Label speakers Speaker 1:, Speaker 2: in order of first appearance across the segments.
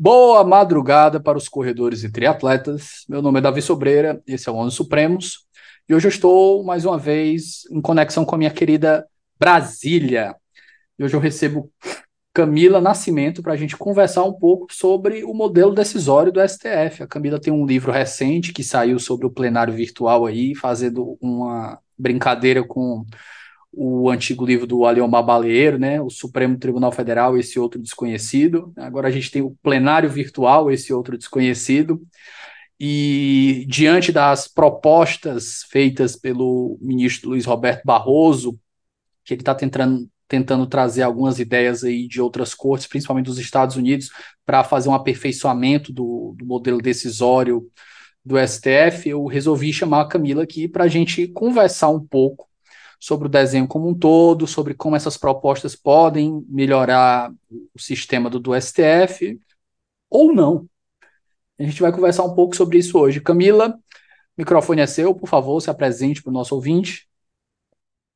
Speaker 1: boa madrugada para os corredores e triatletas. Meu nome é Davi Sobreira, esse é o Onze Supremos, e hoje eu estou mais uma vez em conexão com a minha querida Brasília. E hoje eu recebo Camila Nascimento para a gente conversar um pouco sobre o modelo decisório do STF. A Camila tem um livro recente que saiu sobre o plenário virtual aí, fazendo uma brincadeira com o antigo livro do Aliomar Baleiro, né, o Supremo Tribunal Federal, esse outro desconhecido. Agora a gente tem o plenário virtual, esse outro desconhecido. E diante das propostas feitas pelo ministro Luiz Roberto Barroso, que ele está tentando, tentando trazer algumas ideias aí de outras cortes, principalmente dos Estados Unidos, para fazer um aperfeiçoamento do, do modelo decisório do STF, eu resolvi chamar a Camila aqui para a gente conversar um pouco sobre o desenho como um todo, sobre como essas propostas podem melhorar o sistema do, do STF ou não. A gente vai conversar um pouco sobre isso hoje. Camila, microfone é seu, por favor, se apresente para o nosso ouvinte.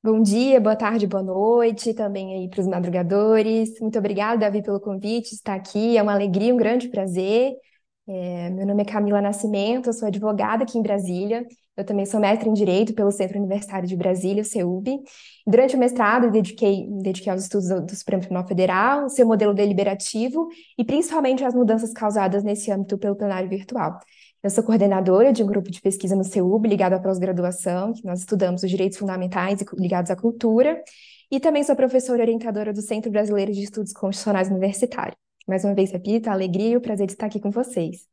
Speaker 2: Bom dia, boa tarde, boa noite também aí para os madrugadores. Muito obrigada, Davi, pelo convite, estar aqui. É uma alegria, um grande prazer. É, meu nome é Camila Nascimento, eu sou advogada aqui em Brasília eu também sou mestre em Direito pelo Centro Universitário de Brasília, o CEUB. Durante o mestrado, eu dediquei, dediquei aos estudos do, do Supremo Tribunal Federal, seu modelo deliberativo e principalmente as mudanças causadas nesse âmbito pelo plenário virtual. Eu sou coordenadora de um grupo de pesquisa no CEUB ligado à pós-graduação, que nós estudamos os direitos fundamentais ligados à cultura, e também sou professora orientadora do Centro Brasileiro de Estudos Constitucionais Universitários. Mais uma vez, repito, a alegria e o prazer de estar aqui com vocês.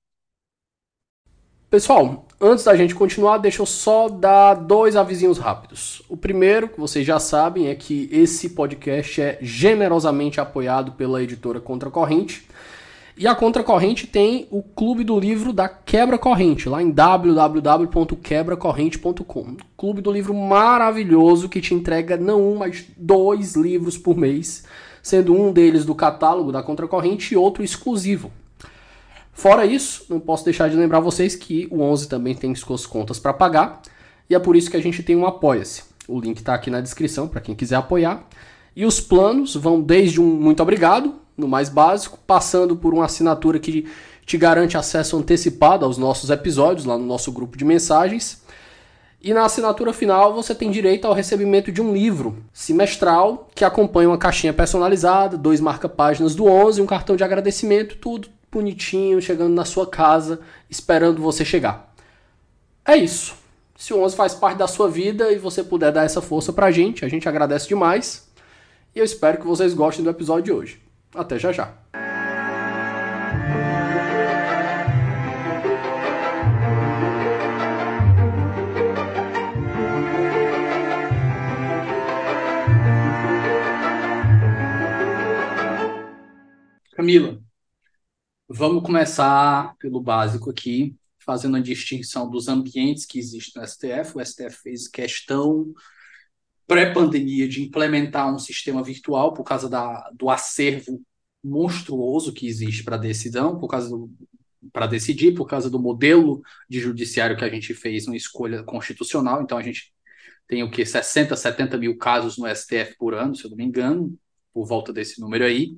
Speaker 1: Pessoal, antes da gente continuar, deixa eu só dar dois avisinhos rápidos. O primeiro, que vocês já sabem, é que esse podcast é generosamente apoiado pela editora Contracorrente. E a Contracorrente tem o Clube do Livro da Quebra Corrente, lá em www.quebracorrente.com. Clube do Livro maravilhoso que te entrega não um, mas dois livros por mês, sendo um deles do catálogo da Contracorrente e outro exclusivo. Fora isso, não posso deixar de lembrar vocês que o 11 também tem suas contas para pagar, e é por isso que a gente tem um Apoia-se. O link está aqui na descrição para quem quiser apoiar. E os planos vão desde um muito obrigado, no mais básico, passando por uma assinatura que te garante acesso antecipado aos nossos episódios lá no nosso grupo de mensagens. E na assinatura final você tem direito ao recebimento de um livro semestral que acompanha uma caixinha personalizada, dois marca-páginas do 11, um cartão de agradecimento, tudo bonitinho, chegando na sua casa, esperando você chegar. É isso. Se o 11 faz parte da sua vida e você puder dar essa força pra gente, a gente agradece demais. E eu espero que vocês gostem do episódio de hoje. Até já já. Camila, Vamos começar pelo básico aqui, fazendo a distinção dos ambientes que existem no STF. O STF fez questão pré-pandemia de implementar um sistema virtual por causa da, do acervo monstruoso que existe para decisão, por causa para decidir, por causa do modelo de judiciário que a gente fez uma escolha constitucional. Então a gente tem o que 60, 70 mil casos no STF por ano, se eu não me engano, por volta desse número aí.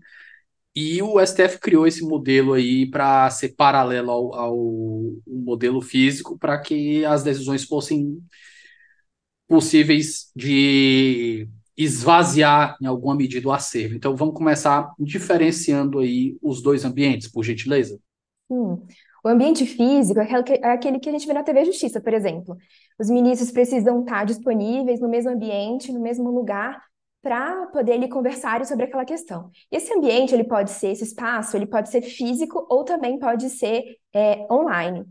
Speaker 1: E o STF criou esse modelo aí para ser paralelo ao, ao modelo físico, para que as decisões fossem possíveis de esvaziar em alguma medida o acervo. Então vamos começar diferenciando aí os dois ambientes, por gentileza.
Speaker 2: Sim. O ambiente físico é aquele, que, é aquele que a gente vê na TV Justiça, por exemplo. Os ministros precisam estar disponíveis no mesmo ambiente, no mesmo lugar, para poder ele conversar sobre aquela questão. E esse ambiente, ele pode ser, esse espaço, ele pode ser físico ou também pode ser é, online.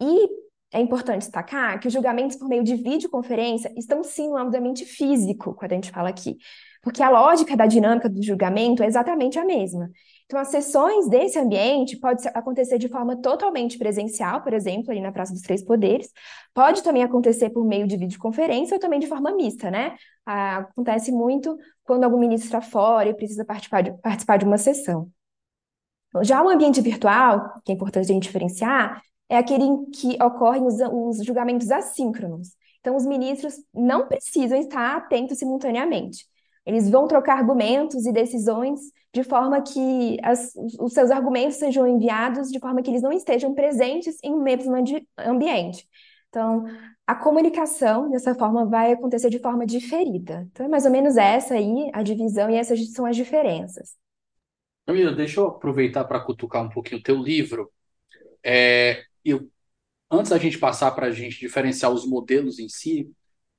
Speaker 2: E é importante destacar que os julgamentos por meio de videoconferência estão sim no ambiente físico, quando a gente fala aqui. Porque a lógica da dinâmica do julgamento é exatamente a mesma. Então, as sessões desse ambiente pode acontecer de forma totalmente presencial, por exemplo, ali na Praça dos Três Poderes, pode também acontecer por meio de videoconferência ou também de forma mista, né? Ah, acontece muito quando algum ministro está fora e precisa participar de, participar de uma sessão. Já o ambiente virtual, que é importante a gente diferenciar, é aquele em que ocorrem os, os julgamentos assíncronos. Então, os ministros não precisam estar atentos simultaneamente. Eles vão trocar argumentos e decisões de forma que as, os seus argumentos sejam enviados de forma que eles não estejam presentes em um mesmo ambiente. Então, a comunicação, dessa forma, vai acontecer de forma diferida. Então, é mais ou menos essa aí a divisão e essas são as diferenças.
Speaker 1: Camila, deixa eu aproveitar para cutucar um pouquinho o teu livro. É, eu, antes da gente passar para a gente diferenciar os modelos em si,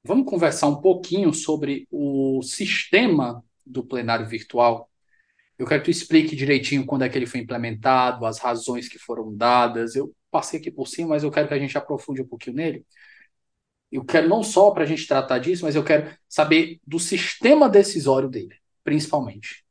Speaker 1: vamos conversar um pouquinho sobre o sistema do plenário virtual. Eu quero que tu explique direitinho quando é que ele foi implementado, as razões que foram dadas. Eu passei aqui por cima, mas eu quero que a gente aprofunde um pouquinho nele. Eu quero não só para a gente tratar disso, mas eu quero saber do sistema decisório dele, principalmente.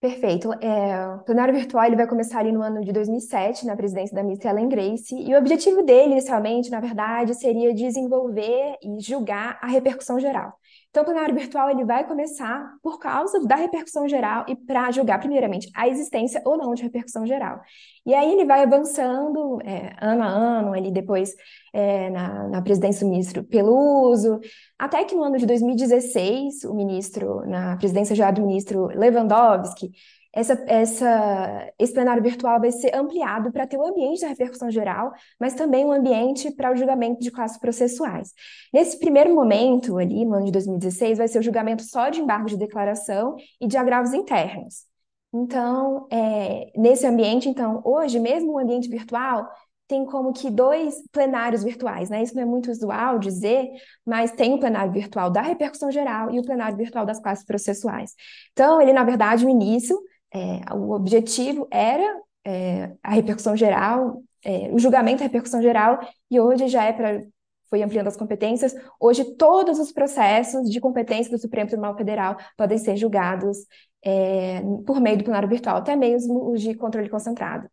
Speaker 2: Perfeito. É, o plenário virtual ele vai começar ali no ano de 2007, na presidência da ministra Ellen Grace, e o objetivo dele, inicialmente, na verdade, seria desenvolver e julgar a repercussão geral. Então, o plenário virtual ele vai começar por causa da repercussão geral e para julgar, primeiramente, a existência ou não de repercussão geral. E aí ele vai avançando é, ano a ano, ali depois é, na, na presidência do ministro Peluso, até que no ano de 2016, o ministro, na presidência já do ministro Lewandowski, essa, essa, esse plenário virtual vai ser ampliado para ter o um ambiente da repercussão geral, mas também um ambiente para o julgamento de classes processuais. Nesse primeiro momento, ali no ano de 2016, vai ser o julgamento só de embargo de declaração e de agravos internos. Então, é, nesse ambiente, então, hoje, mesmo o ambiente virtual, tem como que dois plenários virtuais, né? Isso não é muito usual dizer, mas tem o plenário virtual da repercussão geral e o plenário virtual das classes processuais. Então, ele, na verdade, no início, é, o objetivo era é, a repercussão geral, é, o julgamento da repercussão geral, e hoje já é para foi ampliando as competências. Hoje, todos os processos de competência do Supremo Tribunal Federal podem ser julgados é, por meio do plenário virtual, até mesmo os de controle concentrado.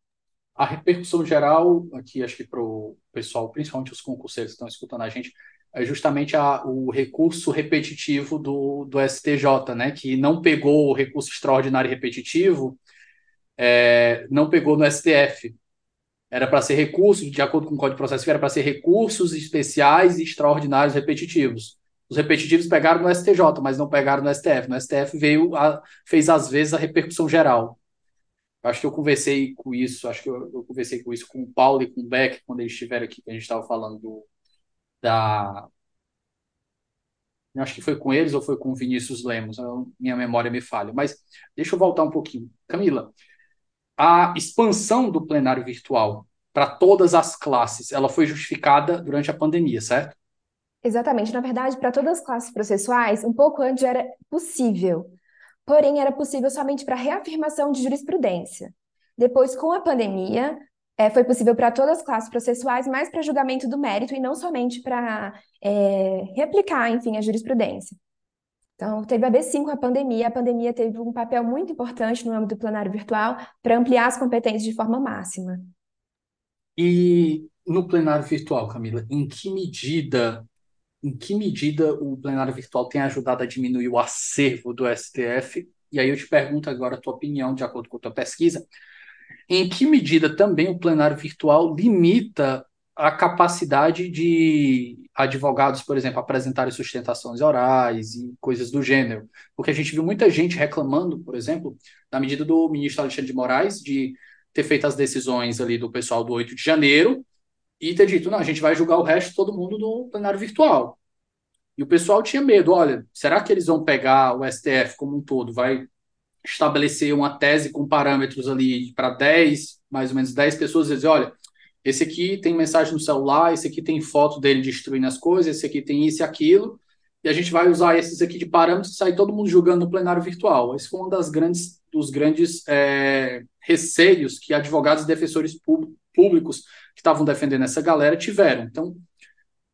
Speaker 1: A repercussão geral, aqui acho que para o pessoal, principalmente os concurseiros que estão escutando a gente, é justamente a, o recurso repetitivo do, do STJ, né, que não pegou o recurso extraordinário repetitivo, é, não pegou no STF. Era para ser recurso, de acordo com o Código de Processo, era para ser recursos especiais e extraordinários repetitivos. Os repetitivos pegaram no STJ, mas não pegaram no STF. No STF veio a, fez às vezes a repercussão geral. Acho que eu conversei com isso, acho que eu, eu, conversei com isso com o Paulo e com o Beck quando eles estiveram aqui, que a gente estava falando do, da. Acho que foi com eles ou foi com o Vinícius Lemos, minha memória me falha. Mas deixa eu voltar um pouquinho. Camila, a expansão do plenário virtual para todas as classes, ela foi justificada durante a pandemia, certo?
Speaker 2: Exatamente. Na verdade, para todas as classes processuais, um pouco antes era possível porém era possível somente para reafirmação de jurisprudência. Depois, com a pandemia, é, foi possível para todas as classes processuais, mas para julgamento do mérito e não somente para é, replicar, enfim, a jurisprudência. Então, teve a B5, a pandemia. A pandemia teve um papel muito importante no âmbito do plenário virtual para ampliar as competências de forma máxima.
Speaker 1: E no plenário virtual, Camila, em que medida em que medida o plenário virtual tem ajudado a diminuir o acervo do STF? E aí eu te pergunto agora a tua opinião, de acordo com a tua pesquisa, em que medida também o plenário virtual limita a capacidade de advogados, por exemplo, apresentarem sustentações orais e coisas do gênero? Porque a gente viu muita gente reclamando, por exemplo, da medida do ministro Alexandre de Moraes de ter feito as decisões ali do pessoal do 8 de janeiro e ter dito, não, a gente vai julgar o resto todo mundo no plenário virtual. E o pessoal tinha medo, olha, será que eles vão pegar o STF como um todo, vai estabelecer uma tese com parâmetros ali para 10, mais ou menos 10 pessoas e dizer, olha, esse aqui tem mensagem no celular, esse aqui tem foto dele destruindo as coisas, esse aqui tem isso e aquilo, e a gente vai usar esses aqui de parâmetros e sair todo mundo julgando no plenário virtual. Esse foi um das grandes, dos grandes é, receios que advogados e defensores públicos que estavam defendendo essa galera tiveram. Então,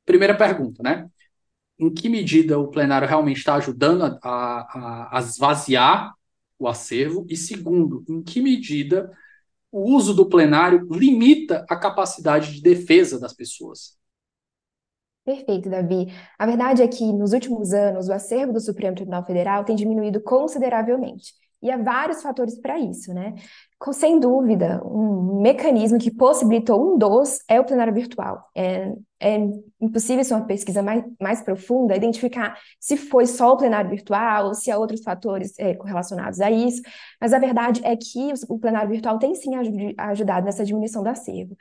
Speaker 1: primeira pergunta, né? Em que medida o plenário realmente está ajudando a, a, a esvaziar o acervo? E segundo, em que medida o uso do plenário limita a capacidade de defesa das pessoas?
Speaker 2: Perfeito, Davi. A verdade é que, nos últimos anos, o acervo do Supremo Tribunal Federal tem diminuído consideravelmente. E há vários fatores para isso, né? sem dúvida, um mecanismo que possibilitou um dos é o plenário virtual. É, é impossível, se uma pesquisa mais, mais profunda, identificar se foi só o plenário virtual ou se há outros fatores é, correlacionados a isso, mas a verdade é que o, o plenário virtual tem sim ajudado nessa diminuição do acervo.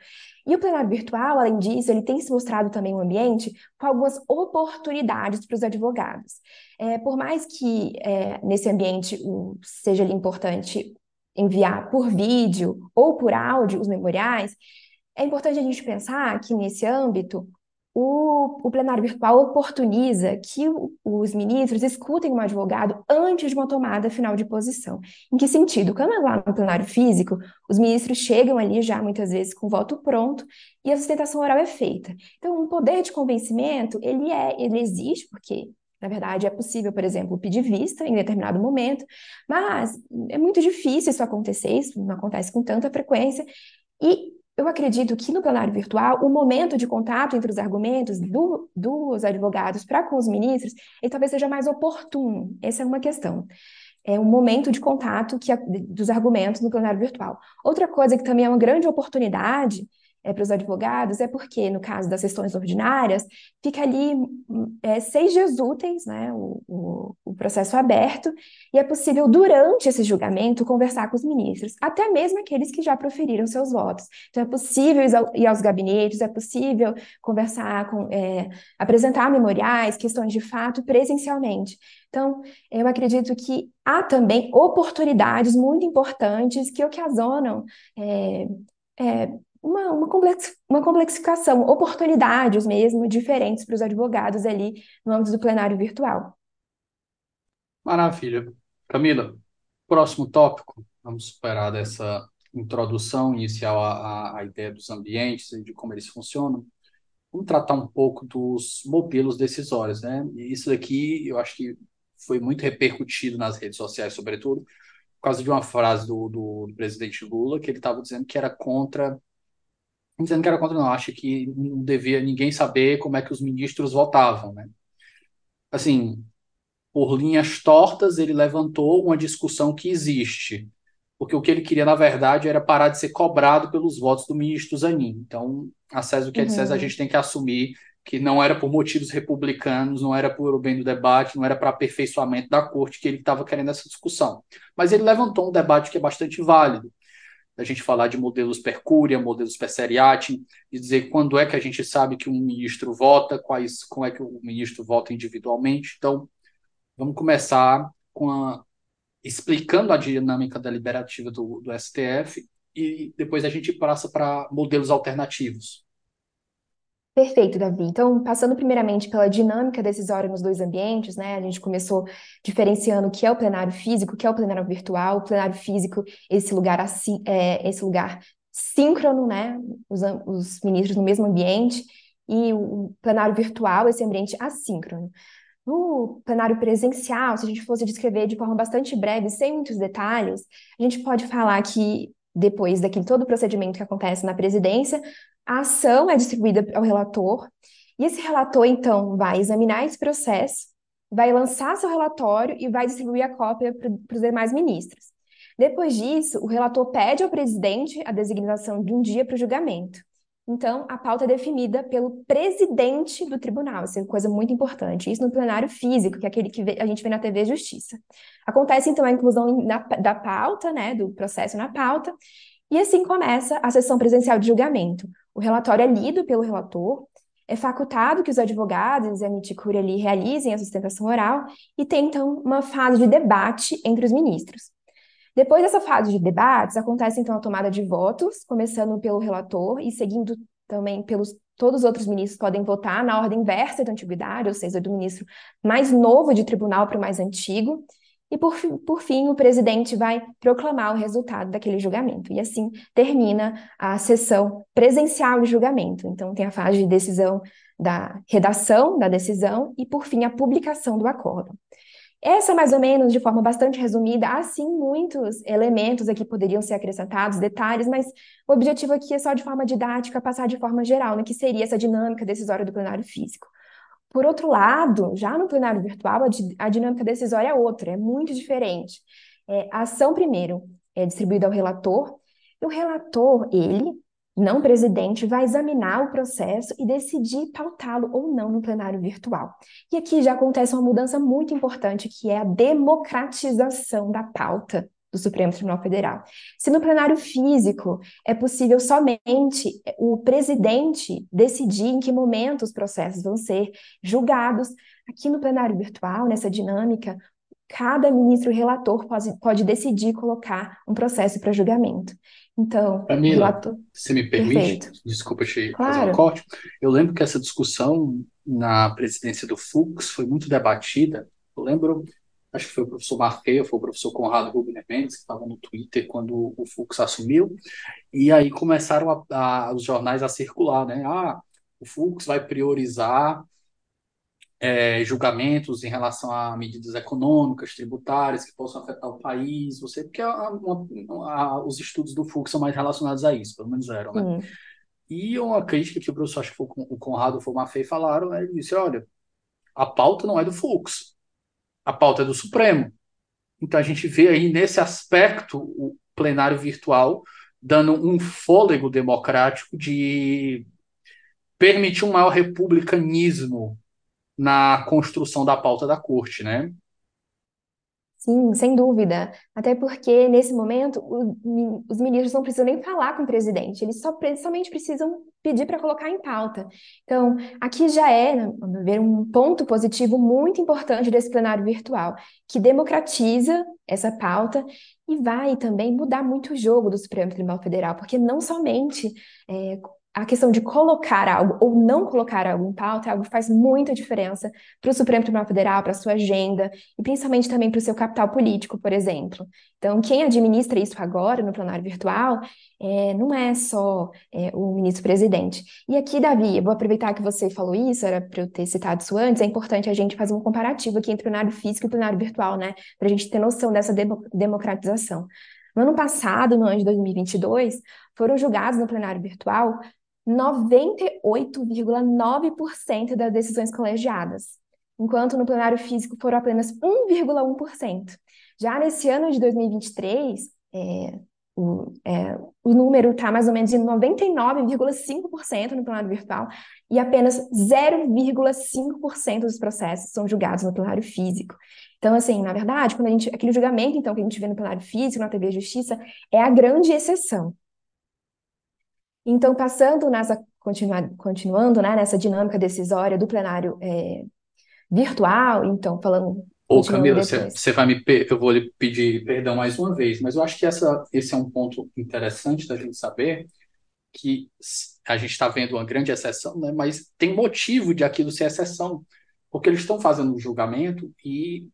Speaker 2: E o plenário virtual, além disso, ele tem se mostrado também um ambiente com algumas oportunidades para os advogados. É, por mais que é, nesse ambiente o, seja importante enviar por vídeo ou por áudio os memoriais, é importante a gente pensar que nesse âmbito o, o plenário virtual oportuniza que o, os ministros escutem um advogado antes de uma tomada final de posição. Em que sentido? Quando é lá no plenário físico, os ministros chegam ali já muitas vezes com voto pronto e a sustentação oral é feita. Então, o poder de convencimento, ele é, ele existe porque na verdade, é possível, por exemplo, pedir vista em determinado momento, mas é muito difícil isso acontecer, isso não acontece com tanta frequência. E eu acredito que no plenário virtual, o momento de contato entre os argumentos do, dos advogados para com os ministros, ele talvez seja mais oportuno. Essa é uma questão. É um momento de contato que, dos argumentos no plenário virtual. Outra coisa que também é uma grande oportunidade é, para os advogados é porque, no caso das sessões ordinárias, fica ali é, seis dias úteis, né, o, o, o, processo aberto, e é possível, durante esse julgamento, conversar com os ministros, até mesmo aqueles que já proferiram seus votos. Então, é possível ir aos gabinetes, é possível conversar com, é, apresentar memoriais, questões de fato, presencialmente. Então, eu acredito que há também oportunidades muito importantes que ocasionam é, é, uma, uma, complex, uma complexificação, oportunidades mesmo diferentes para os advogados ali no âmbito do plenário virtual.
Speaker 1: Maravilha. Camila, próximo tópico, vamos superar dessa introdução inicial à, ideia dos ambientes e de como eles funcionam. Vamos tratar um pouco dos modelos decisórios, né? Isso daqui eu acho que foi muito repercutido nas redes sociais, sobretudo, por causa de uma frase do, do, do presidente Lula, que ele estava dizendo que era contra dizendo que era contra, não, acho que não devia ninguém saber como é que os ministros votavam, né? Assim, por linhas tortas, ele levantou uma discussão que existe, porque o que ele queria, na verdade, era parar de ser cobrado pelos votos do ministro Zanin. Então, a César o que é de César, a uhum. gente tem que assumir que não era por motivos republicanos, não era por o bem do debate, não era para aperfeiçoamento da corte que ele estava querendo essa discussão. Mas ele levantou um debate que é bastante válido, a gente falar de modelos per cúria, modelos per seriatim, e dizer quando é que a gente sabe que um ministro vota, quais, como é que o ministro vota individualmente. Então, vamos começar com a, explicando a dinâmica deliberativa do, do STF e depois a gente passa para modelos alternativos.
Speaker 2: Perfeito, Davi. Então, passando primeiramente pela dinâmica decisória nos dois ambientes, né? A gente começou diferenciando o que é o plenário físico, o que é o plenário virtual. O plenário físico, esse lugar assim, é, esse lugar síncrono, né? Os, os ministros no mesmo ambiente, e o plenário virtual, esse ambiente assíncrono. No plenário presencial, se a gente fosse descrever de forma bastante breve, sem muitos detalhes, a gente pode falar que depois daquele todo o procedimento que acontece na presidência, a ação é distribuída ao relator, e esse relator, então, vai examinar esse processo, vai lançar seu relatório e vai distribuir a cópia para os demais ministros. Depois disso, o relator pede ao presidente a designação de um dia para o julgamento. Então, a pauta é definida pelo presidente do tribunal, isso é uma coisa muito importante. Isso no plenário físico, que é aquele que a gente vê na TV Justiça. Acontece, então, a inclusão na, da pauta, né, do processo na pauta, e assim começa a sessão presencial de julgamento. O relatório é lido pelo relator, é facultado que os advogados e a miticúria ali realizem a sustentação oral e tem, então, uma fase de debate entre os ministros. Depois dessa fase de debates, acontece, então, a tomada de votos, começando pelo relator e seguindo também pelos todos os outros ministros podem votar na ordem inversa da antiguidade, ou seja, do ministro mais novo de tribunal para o mais antigo. E, por, por fim, o presidente vai proclamar o resultado daquele julgamento. E assim termina a sessão presencial de julgamento. Então, tem a fase de decisão da redação da decisão e, por fim, a publicação do acordo. Essa, mais ou menos, de forma bastante resumida, há sim muitos elementos aqui poderiam ser acrescentados, detalhes, mas o objetivo aqui é só de forma didática passar de forma geral, no que seria essa dinâmica decisória do plenário físico. Por outro lado, já no plenário virtual, a, a dinâmica decisória é outra, é muito diferente. É, a ação, primeiro, é distribuída ao relator, e o relator, ele, não presidente, vai examinar o processo e decidir pautá-lo ou não no plenário virtual. E aqui já acontece uma mudança muito importante, que é a democratização da pauta do Supremo Tribunal Federal. Se no plenário físico é possível somente o presidente decidir em que momento os processos vão ser julgados, aqui no plenário virtual, nessa dinâmica, cada ministro relator pode, pode decidir colocar um processo para julgamento. Então,
Speaker 1: Camila, relator... você me permite? Perfeito. Desculpa te claro. fazer um corte. Eu lembro que essa discussão na presidência do Fux foi muito debatida. Eu lembro acho que foi o professor Marqueia, foi o professor Conrado Rubner Mendes, que estava no Twitter quando o Fux assumiu, e aí começaram a, a, os jornais a circular, né? Ah, o Fux vai priorizar é, julgamentos em relação a medidas econômicas, tributárias que possam afetar o país, você porque a, a, os estudos do Fux são mais relacionados a isso, pelo menos eram, né? Hum. E uma crítica que o professor, acho que foi o Conrado foi o Mafei falaram, né? Ele disse, olha, a pauta não é do Fux, a pauta é do Supremo. Então a gente vê aí nesse aspecto o plenário virtual dando um fôlego democrático de permitir um maior republicanismo na construção da pauta da corte, né?
Speaker 2: Sim, sem dúvida. Até porque, nesse momento, o, os ministros não precisam nem falar com o presidente, eles só, somente precisam pedir para colocar em pauta. Então, aqui já é, vamos ver, um ponto positivo muito importante desse plenário virtual, que democratiza essa pauta e vai também mudar muito o jogo do Supremo Tribunal Federal, porque não somente é, a questão de colocar algo ou não colocar algo em pauta é algo que faz muita diferença para o Supremo Tribunal Federal, para a sua agenda e principalmente também para o seu capital político, por exemplo. Então, quem administra isso agora no plenário virtual é, não é só é, o ministro-presidente. E aqui, Davi, vou aproveitar que você falou isso, era para eu ter citado isso antes, é importante a gente fazer um comparativo aqui entre o plenário físico e o plenário virtual, né? Para a gente ter noção dessa democratização. No ano passado, no ano de 2022, foram julgados no plenário virtual 98,9% das decisões colegiadas, enquanto no plenário físico foram apenas 1,1%. Já nesse ano de 2023, é, o, é, o número está mais ou menos em 99,5% no plenário virtual e apenas 0,5% dos processos são julgados no plenário físico. Então, assim, na verdade, quando a gente, aquele julgamento então que a gente vê no plenário físico, na TV Justiça, é a grande exceção. Então, passando nessa, continua, continuando né, nessa dinâmica decisória do plenário é, virtual, então, falando.
Speaker 1: Ô, Camila, você vai me. Eu vou lhe pedir perdão mais uma vez, mas eu acho que essa, esse é um ponto interessante da gente saber que a gente está vendo uma grande exceção, né, mas tem motivo de aquilo ser exceção, porque eles estão fazendo um julgamento e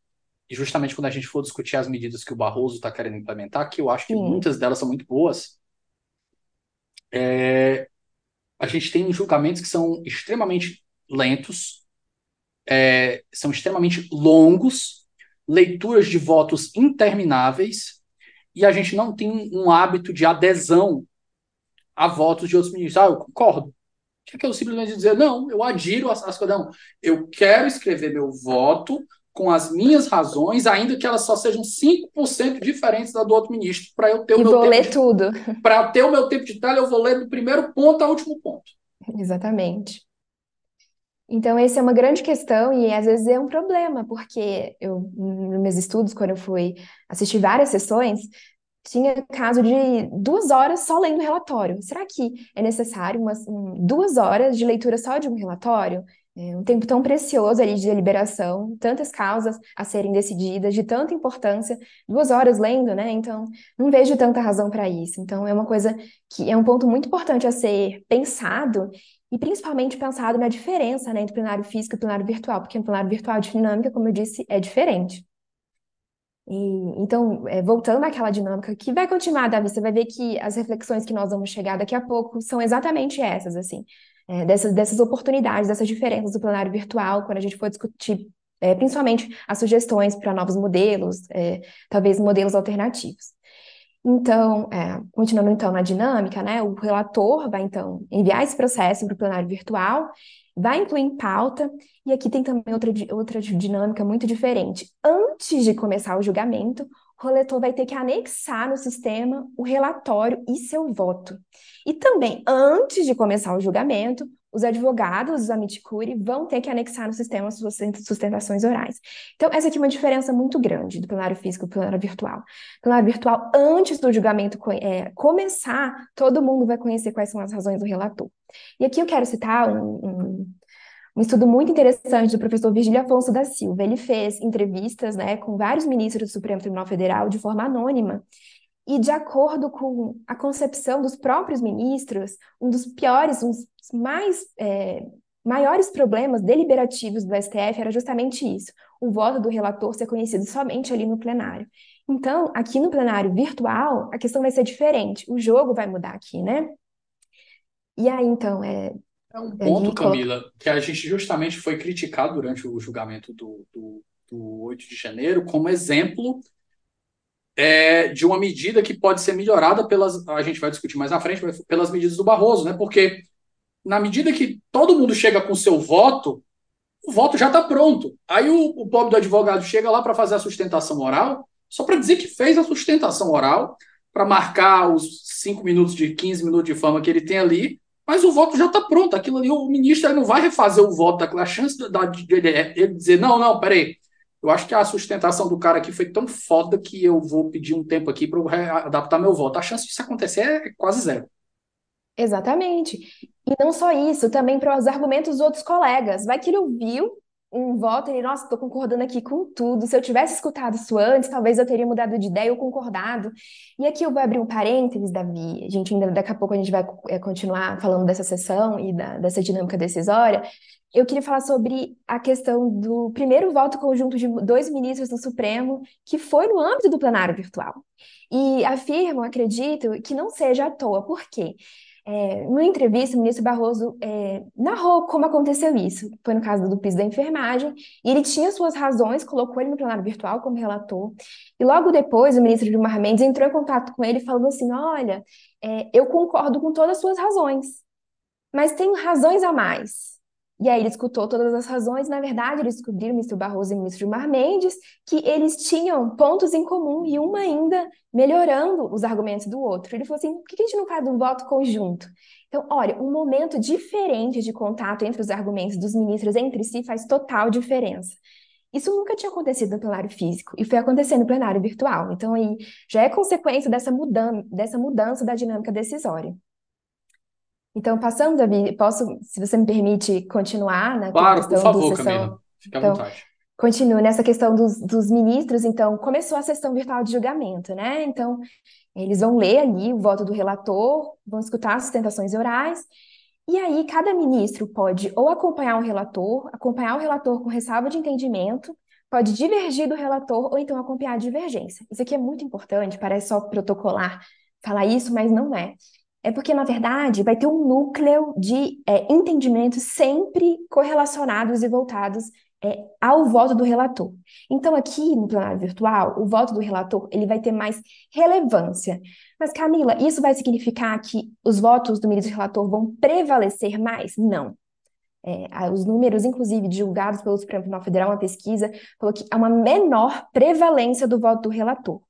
Speaker 1: justamente quando a gente for discutir as medidas que o Barroso está querendo implementar, que eu acho que Sim. muitas delas são muito boas, é, a gente tem julgamentos que são extremamente lentos, é, são extremamente longos, leituras de votos intermináveis, e a gente não tem um hábito de adesão a votos de outros ministros. Ah, eu concordo. Que é eu simplesmente dizer, não, eu adiro as coisas. Não, eu quero escrever meu voto com as minhas razões, ainda que elas só sejam 5% diferentes da do outro ministro, para eu ter o
Speaker 2: e
Speaker 1: meu
Speaker 2: vou
Speaker 1: tempo.
Speaker 2: ler de, tudo.
Speaker 1: Para ter o meu tempo de tela, eu vou ler do primeiro ponto ao último ponto.
Speaker 2: Exatamente. Então, essa é uma grande questão e às vezes é um problema, porque eu, nos meus estudos, quando eu fui assistir várias sessões, tinha caso de duas horas só lendo relatório. Será que é necessário umas, um, duas horas de leitura só de um relatório? É um tempo tão precioso ali de deliberação, tantas causas a serem decididas, de tanta importância, duas horas lendo, né? Então, não vejo tanta razão para isso. Então, é uma coisa que é um ponto muito importante a ser pensado e principalmente pensado na diferença, né, entre plenário físico e plenário virtual, porque o plenário virtual de dinâmica, como eu disse, é diferente. E, então, é, voltando àquela dinâmica que vai continuar, Davi, você vai ver que as reflexões que nós vamos chegar daqui a pouco são exatamente essas, assim é, dessas, dessas oportunidades, dessas diferenças do plenário virtual, quando a gente for discutir é, principalmente as sugestões para novos modelos, é, talvez modelos alternativos. Então, é, continuando então na dinâmica, né, o relator vai então enviar esse processo para o plenário virtual, vai incluir em pauta, e aqui tem também outra, outra dinâmica muito diferente. Antes de começar o julgamento, o relator vai ter que anexar no sistema o relatório e seu voto. E também, antes de começar o julgamento, os advogados dos Amiticuri vão ter que anexar no sistema suas sustentações orais. Então, essa aqui é uma diferença muito grande do plenário físico e do plenário virtual. plenário virtual, antes do julgamento é, começar, todo mundo vai conhecer quais são as razões do relator. E aqui eu quero citar um, um, um estudo muito interessante do professor Virgílio Afonso da Silva. Ele fez entrevistas né, com vários ministros do Supremo Tribunal Federal de forma anônima, e, de acordo com a concepção dos próprios ministros, um dos piores, um dos mais é, maiores problemas deliberativos do STF era justamente isso: o voto do relator ser conhecido somente ali no plenário. Então, aqui no plenário virtual, a questão vai ser diferente. O jogo vai mudar aqui, né? E aí, então, é.
Speaker 1: É um ponto, Camila, que a gente justamente foi criticado durante o julgamento do, do, do 8 de janeiro como exemplo é, de uma medida que pode ser melhorada pelas. A gente vai discutir mais na frente, pelas medidas do Barroso, né? Porque na medida que todo mundo chega com seu voto, o voto já está pronto. Aí o, o pobre do advogado chega lá para fazer a sustentação oral, só para dizer que fez a sustentação oral, para marcar os 5 minutos de 15 minutos de fama que ele tem ali, mas o voto já está pronto. Aquilo ali, o ministro não vai refazer o voto daquela chance de, de, de ele dizer: não, não, peraí, eu acho que a sustentação do cara aqui foi tão foda que eu vou pedir um tempo aqui para adaptar meu voto. A chance disso acontecer é quase zero.
Speaker 2: Exatamente. E não só isso, também para os argumentos dos outros colegas. Vai que ele ouviu um voto e nossa, estou concordando aqui com tudo. Se eu tivesse escutado isso antes, talvez eu teria mudado de ideia ou concordado. E aqui eu vou abrir um parênteses, Davi. A gente ainda, daqui a pouco a gente vai é, continuar falando dessa sessão e da, dessa dinâmica decisória. Eu queria falar sobre a questão do primeiro voto conjunto de dois ministros do Supremo, que foi no âmbito do plenário virtual. E afirmo, acredito, que não seja à toa. Por quê? É, numa entrevista, o ministro Barroso é, narrou como aconteceu isso. Foi no caso do piso da enfermagem, e ele tinha suas razões, colocou ele no plenário virtual como relator. E logo depois, o ministro Gilmar Mendes entrou em contato com ele falando assim: Olha, é, eu concordo com todas as suas razões, mas tenho razões a mais. E aí ele escutou todas as razões, na verdade, eles o ministro Barroso e ministro Gilmar Mendes, que eles tinham pontos em comum e uma ainda melhorando os argumentos do outro. Ele falou assim: por que a gente não faz um voto conjunto? Então, olha, um momento diferente de contato entre os argumentos dos ministros entre si faz total diferença. Isso nunca tinha acontecido no plenário físico e foi acontecer no plenário virtual. Então, aí já é consequência dessa mudança, dessa mudança da dinâmica decisória. Então, passando, Davi, posso, se você me permite, continuar na
Speaker 1: Claro,
Speaker 2: questão
Speaker 1: por favor,
Speaker 2: sessão.
Speaker 1: Camila. À
Speaker 2: Então,
Speaker 1: vontade.
Speaker 2: continuo nessa questão dos, dos ministros. Então, começou a sessão virtual de julgamento, né? Então, eles vão ler ali o voto do relator, vão escutar as sustentações orais, e aí cada ministro pode ou acompanhar o relator, acompanhar o relator com ressalva de entendimento, pode divergir do relator ou então acompanhar a divergência. Isso aqui é muito importante, parece só protocolar falar isso, mas não é. É porque, na verdade, vai ter um núcleo de é, entendimentos sempre correlacionados e voltados é, ao voto do relator. Então, aqui no plenário virtual, o voto do relator ele vai ter mais relevância. Mas, Camila, isso vai significar que os votos do ministro relator vão prevalecer mais? Não. É, os números, inclusive, divulgados pelo Supremo Tribunal Federal, uma pesquisa, falou que há uma menor prevalência do voto do relator.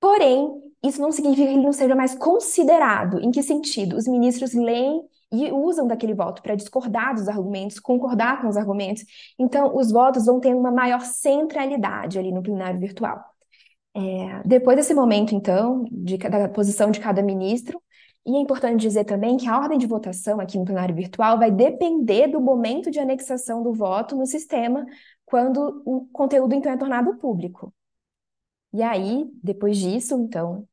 Speaker 2: Porém, isso não significa que ele não seja mais considerado. Em que sentido? Os ministros leem e usam daquele voto para discordar dos argumentos, concordar com os argumentos. Então, os votos vão ter uma maior centralidade ali no plenário virtual. É, depois desse momento, então, de, da posição de cada ministro, e é importante dizer também que a ordem de votação aqui no plenário virtual vai depender do momento de anexação do voto no sistema, quando o conteúdo, então, é tornado público. E aí, depois disso, então,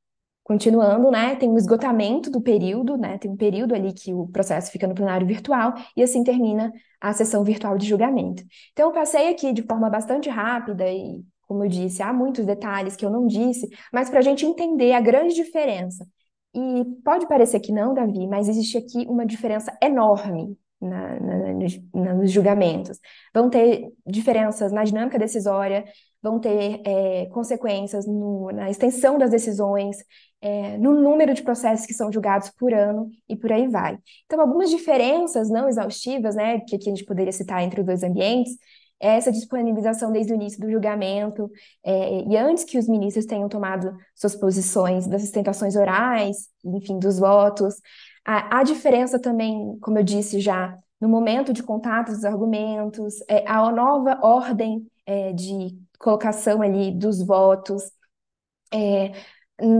Speaker 2: continuando, né, tem um esgotamento do período, né, tem um período ali que o processo fica no plenário virtual e assim termina a sessão virtual de julgamento. Então, eu passei aqui de forma bastante rápida e, como eu disse, há muitos detalhes que eu não disse, mas para a gente entender a grande diferença. E pode parecer que não, Davi, mas existe aqui uma diferença enorme na, na, na, nos julgamentos. Vão ter diferenças na dinâmica decisória, vão ter é, consequências no, na extensão das decisões, é, no número de processos que são julgados por ano e por aí vai. Então, algumas diferenças não exaustivas, né, que aqui a gente poderia citar entre os dois ambientes, é essa disponibilização desde o início do julgamento, é, e antes que os ministros tenham tomado suas posições das sustentações orais, enfim, dos votos. A, a diferença também, como eu disse já, no momento de contato dos argumentos, é, a nova ordem é, de colocação ali dos votos, é,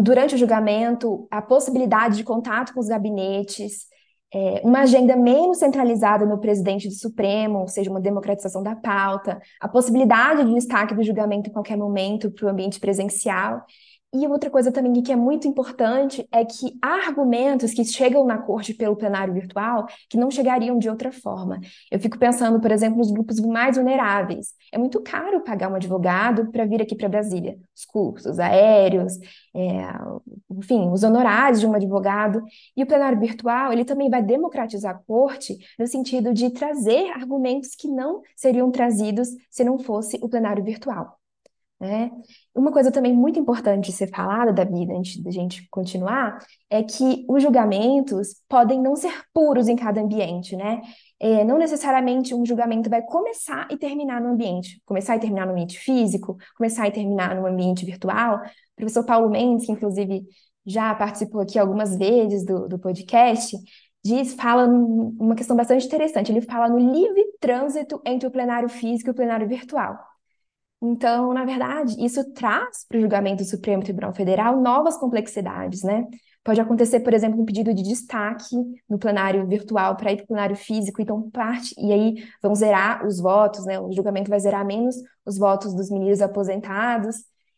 Speaker 2: durante o julgamento, a possibilidade de contato com os gabinetes, é, uma agenda menos centralizada no presidente do Supremo, ou seja, uma democratização da pauta, a possibilidade de destaque do julgamento em qualquer momento para o ambiente presencial. E outra coisa também que é muito importante é que há argumentos que chegam na corte pelo plenário virtual que não chegariam de outra forma. Eu fico pensando, por exemplo, nos grupos mais vulneráveis. É muito caro pagar um advogado para vir aqui para Brasília. Os custos aéreos, é, enfim, os honorários de um advogado. E o plenário virtual, ele também vai democratizar a corte no sentido de trazer argumentos que não seriam trazidos se não fosse o plenário virtual. Né? Uma coisa também muito importante de ser falada, Davi, antes da gente continuar, é que os julgamentos podem não ser puros em cada ambiente, né? É, não necessariamente um julgamento vai começar e terminar no ambiente, começar e terminar no ambiente físico, começar e terminar no ambiente virtual. O professor Paulo Mendes, que inclusive já participou aqui algumas vezes do, do podcast, diz, fala uma questão bastante interessante. Ele fala no livre trânsito entre o plenário físico e o plenário virtual. Então, na verdade, isso traz para o julgamento do Supremo Tribunal Federal novas complexidades, né? Pode acontecer, por exemplo, um pedido de destaque no plenário virtual para ir para o plenário físico, então parte, e aí vão zerar os votos, né? O julgamento vai zerar menos os votos dos ministros aposentados,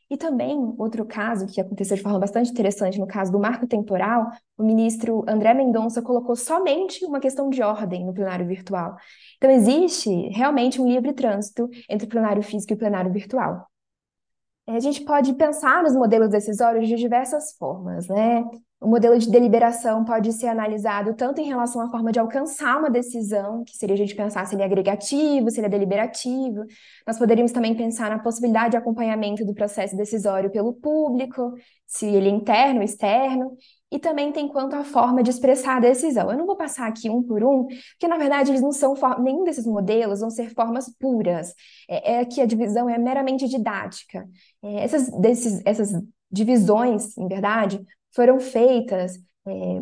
Speaker 2: e também, outro caso que aconteceu de forma bastante interessante, no caso do marco temporal, o ministro André Mendonça colocou somente uma questão de ordem no plenário virtual. Então, existe realmente um livre trânsito entre o plenário físico e o plenário virtual. A gente pode pensar nos modelos decisórios de diversas formas, né? O modelo de deliberação pode ser analisado tanto em relação à forma de alcançar uma decisão, que seria a gente pensar se ele é agregativo, se ele é deliberativo. Nós poderíamos também pensar na possibilidade de acompanhamento do processo decisório pelo público, se ele é interno ou externo, e também tem quanto à forma de expressar a decisão. Eu não vou passar aqui um por um, porque na verdade eles não são nenhum desses modelos vão ser formas puras. É, é que a divisão é meramente didática. É, essas, desses, essas divisões, em verdade, foram feitas é,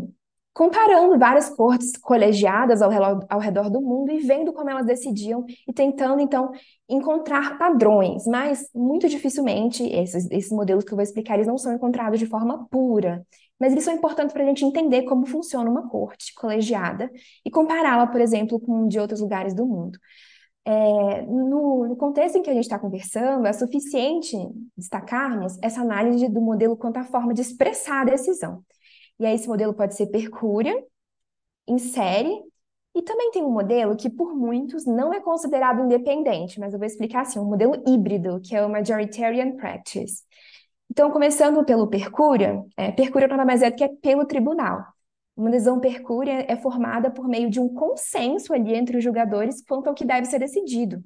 Speaker 2: comparando várias cortes colegiadas ao redor, ao redor do mundo e vendo como elas decidiam e tentando, então, encontrar padrões, mas muito dificilmente esses, esses modelos que eu vou explicar, eles não são encontrados de forma pura, mas eles são importantes para a gente entender como funciona uma corte colegiada e compará-la, por exemplo, com de outros lugares do mundo. É, no, no, contexto em que a gente está conversando, é suficiente destacarmos essa análise do modelo quanto à forma de expressar a decisão. E aí, esse modelo pode ser percúria, em série, e também tem um modelo que, por muitos, não é considerado independente, mas eu vou explicar assim: um modelo híbrido, que é o Majoritarian Practice. Então, começando pelo percúria, é, percúria nada mais é do que é pelo tribunal. Uma decisão percúria é formada por meio de um consenso ali entre os julgadores quanto ao que deve ser decidido.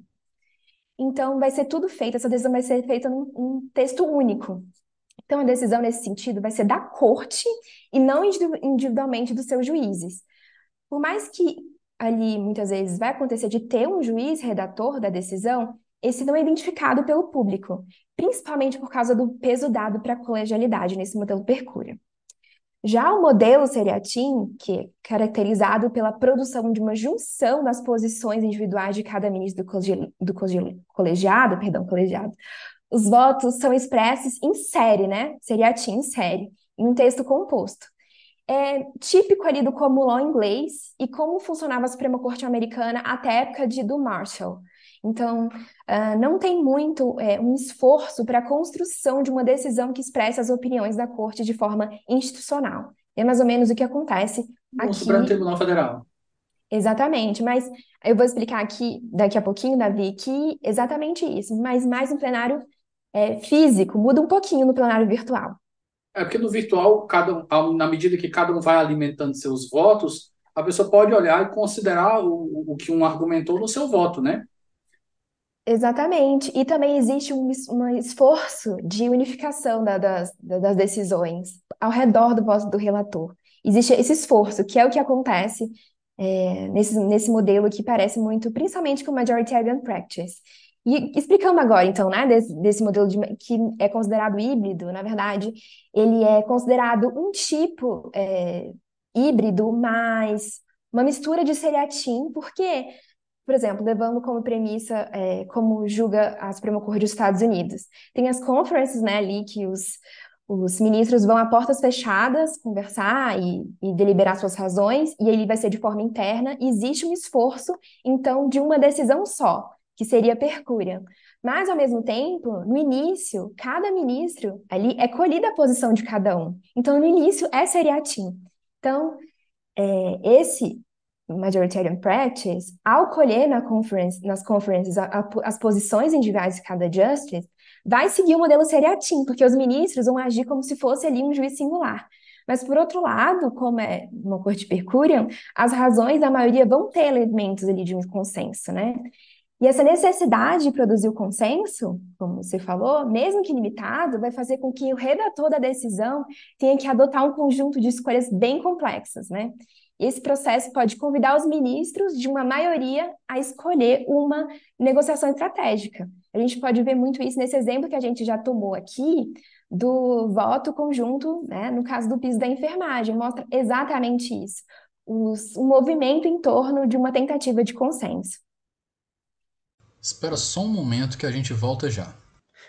Speaker 2: Então, vai ser tudo feito, essa decisão vai ser feita num, num texto único. Então, a decisão nesse sentido vai ser da corte e não individualmente dos seus juízes. Por mais que ali muitas vezes vai acontecer de ter um juiz redator da decisão, esse não é identificado pelo público, principalmente por causa do peso dado para a colegialidade nesse modelo Percúria. Já o modelo seriatim, que é caracterizado pela produção de uma junção das posições individuais de cada ministro do, do colegiado, perdão, colegiado, os votos são expressos em série, né? Seriatim em série, em um texto composto. É típico ali do common law inglês e como funcionava a Suprema Corte Americana até a época de, do Marshall. Então, uh, não tem muito é, um esforço para a construção de uma decisão que expresse as opiniões da Corte de forma institucional. É mais ou menos o que acontece
Speaker 1: no
Speaker 2: aqui.
Speaker 1: Supremo Tribunal Federal.
Speaker 2: Exatamente, mas eu vou explicar aqui, daqui a pouquinho, Davi, que exatamente isso, mas mais um plenário é, físico, muda um pouquinho no plenário virtual.
Speaker 1: É porque no virtual, cada, na medida que cada um vai alimentando seus votos, a pessoa pode olhar e considerar o, o que um argumentou no seu voto, né?
Speaker 2: Exatamente. E também existe um, um esforço de unificação da- das, das decisões ao redor do voto do relator. Existe esse esforço, que é o que acontece é, nesse, nesse modelo que parece muito, principalmente com Majoritarian Practice. E explicando agora, então, né, desse, desse modelo de, que é considerado híbrido, na verdade, ele é considerado um tipo é, híbrido, mas uma mistura de seriatim, porque por exemplo, levando como premissa, é, como julga a Suprema Corte dos Estados Unidos. Tem as conferences, né, ali que os, os ministros vão a portas fechadas conversar e, e deliberar suas razões, e ele vai ser de forma interna. Existe um esforço, então, de uma decisão só, que seria percúria. Mas, ao mesmo tempo, no início, cada ministro ali é colhida a posição de cada um. Então, no início, é seriatim. Então, é, esse Majoritarian Practice, ao colher na conference, nas conferences a, a, as posições individuais de cada justice, vai seguir o modelo seriatim, porque os ministros vão agir como se fosse ali um juiz singular. Mas, por outro lado, como é uma corte percuriam, as razões da maioria vão ter elementos ali de um consenso, né? E essa necessidade de produzir o consenso, como você falou, mesmo que limitado, vai fazer com que o redator da decisão tenha que adotar um conjunto de escolhas bem complexas, né? Esse processo pode convidar os ministros de uma maioria a escolher uma negociação estratégica. A gente pode ver muito isso nesse exemplo que a gente já tomou aqui do voto conjunto, né, no caso do piso da enfermagem, mostra exatamente isso. Os, um movimento em torno de uma tentativa de consenso.
Speaker 1: Espera só um momento que a gente volta já.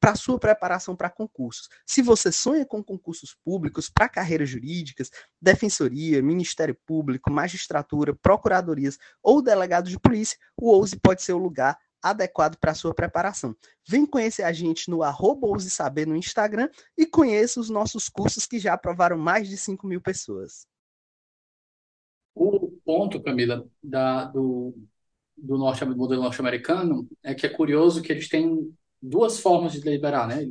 Speaker 3: para sua preparação para concursos. Se você sonha com concursos públicos para carreiras jurídicas, defensoria, Ministério Público, magistratura, procuradorias ou delegado de polícia, o OUSE pode ser o lugar adequado para sua preparação. Vem conhecer a gente no arroba Saber no Instagram e conheça os nossos cursos que já aprovaram mais de 5 mil pessoas.
Speaker 1: O ponto, Camila, da, do, do, norte, modelo norte-americano é que é curioso que eles têm duas formas de deliberar, né?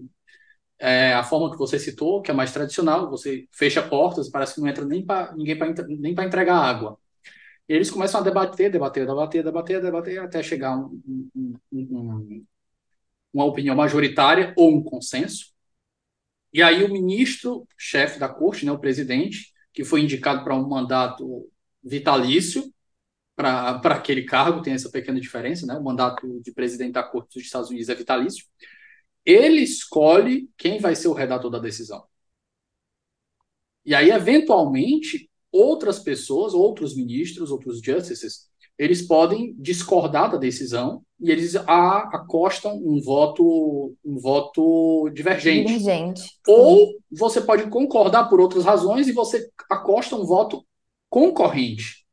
Speaker 1: É a forma que você citou, que é mais tradicional, você fecha portas, parece que não entra nem para ninguém pra, nem para entregar água. E eles começam a debater, debater, debater, debater, debater, até chegar um, um, um, uma opinião majoritária ou um consenso. E aí o ministro, chefe da corte, né, o presidente, que foi indicado para um mandato vitalício, para aquele cargo, tem essa pequena diferença, né? O mandato de presidente da Corte dos Estados Unidos é vitalício. Ele escolhe quem vai ser o redator da decisão. E aí, eventualmente, outras pessoas, outros ministros, outros justices, eles podem discordar da decisão e eles acostam um voto um voto divergente.
Speaker 2: Divergente.
Speaker 1: Ou você pode concordar por outras razões e você acosta um voto concorrente.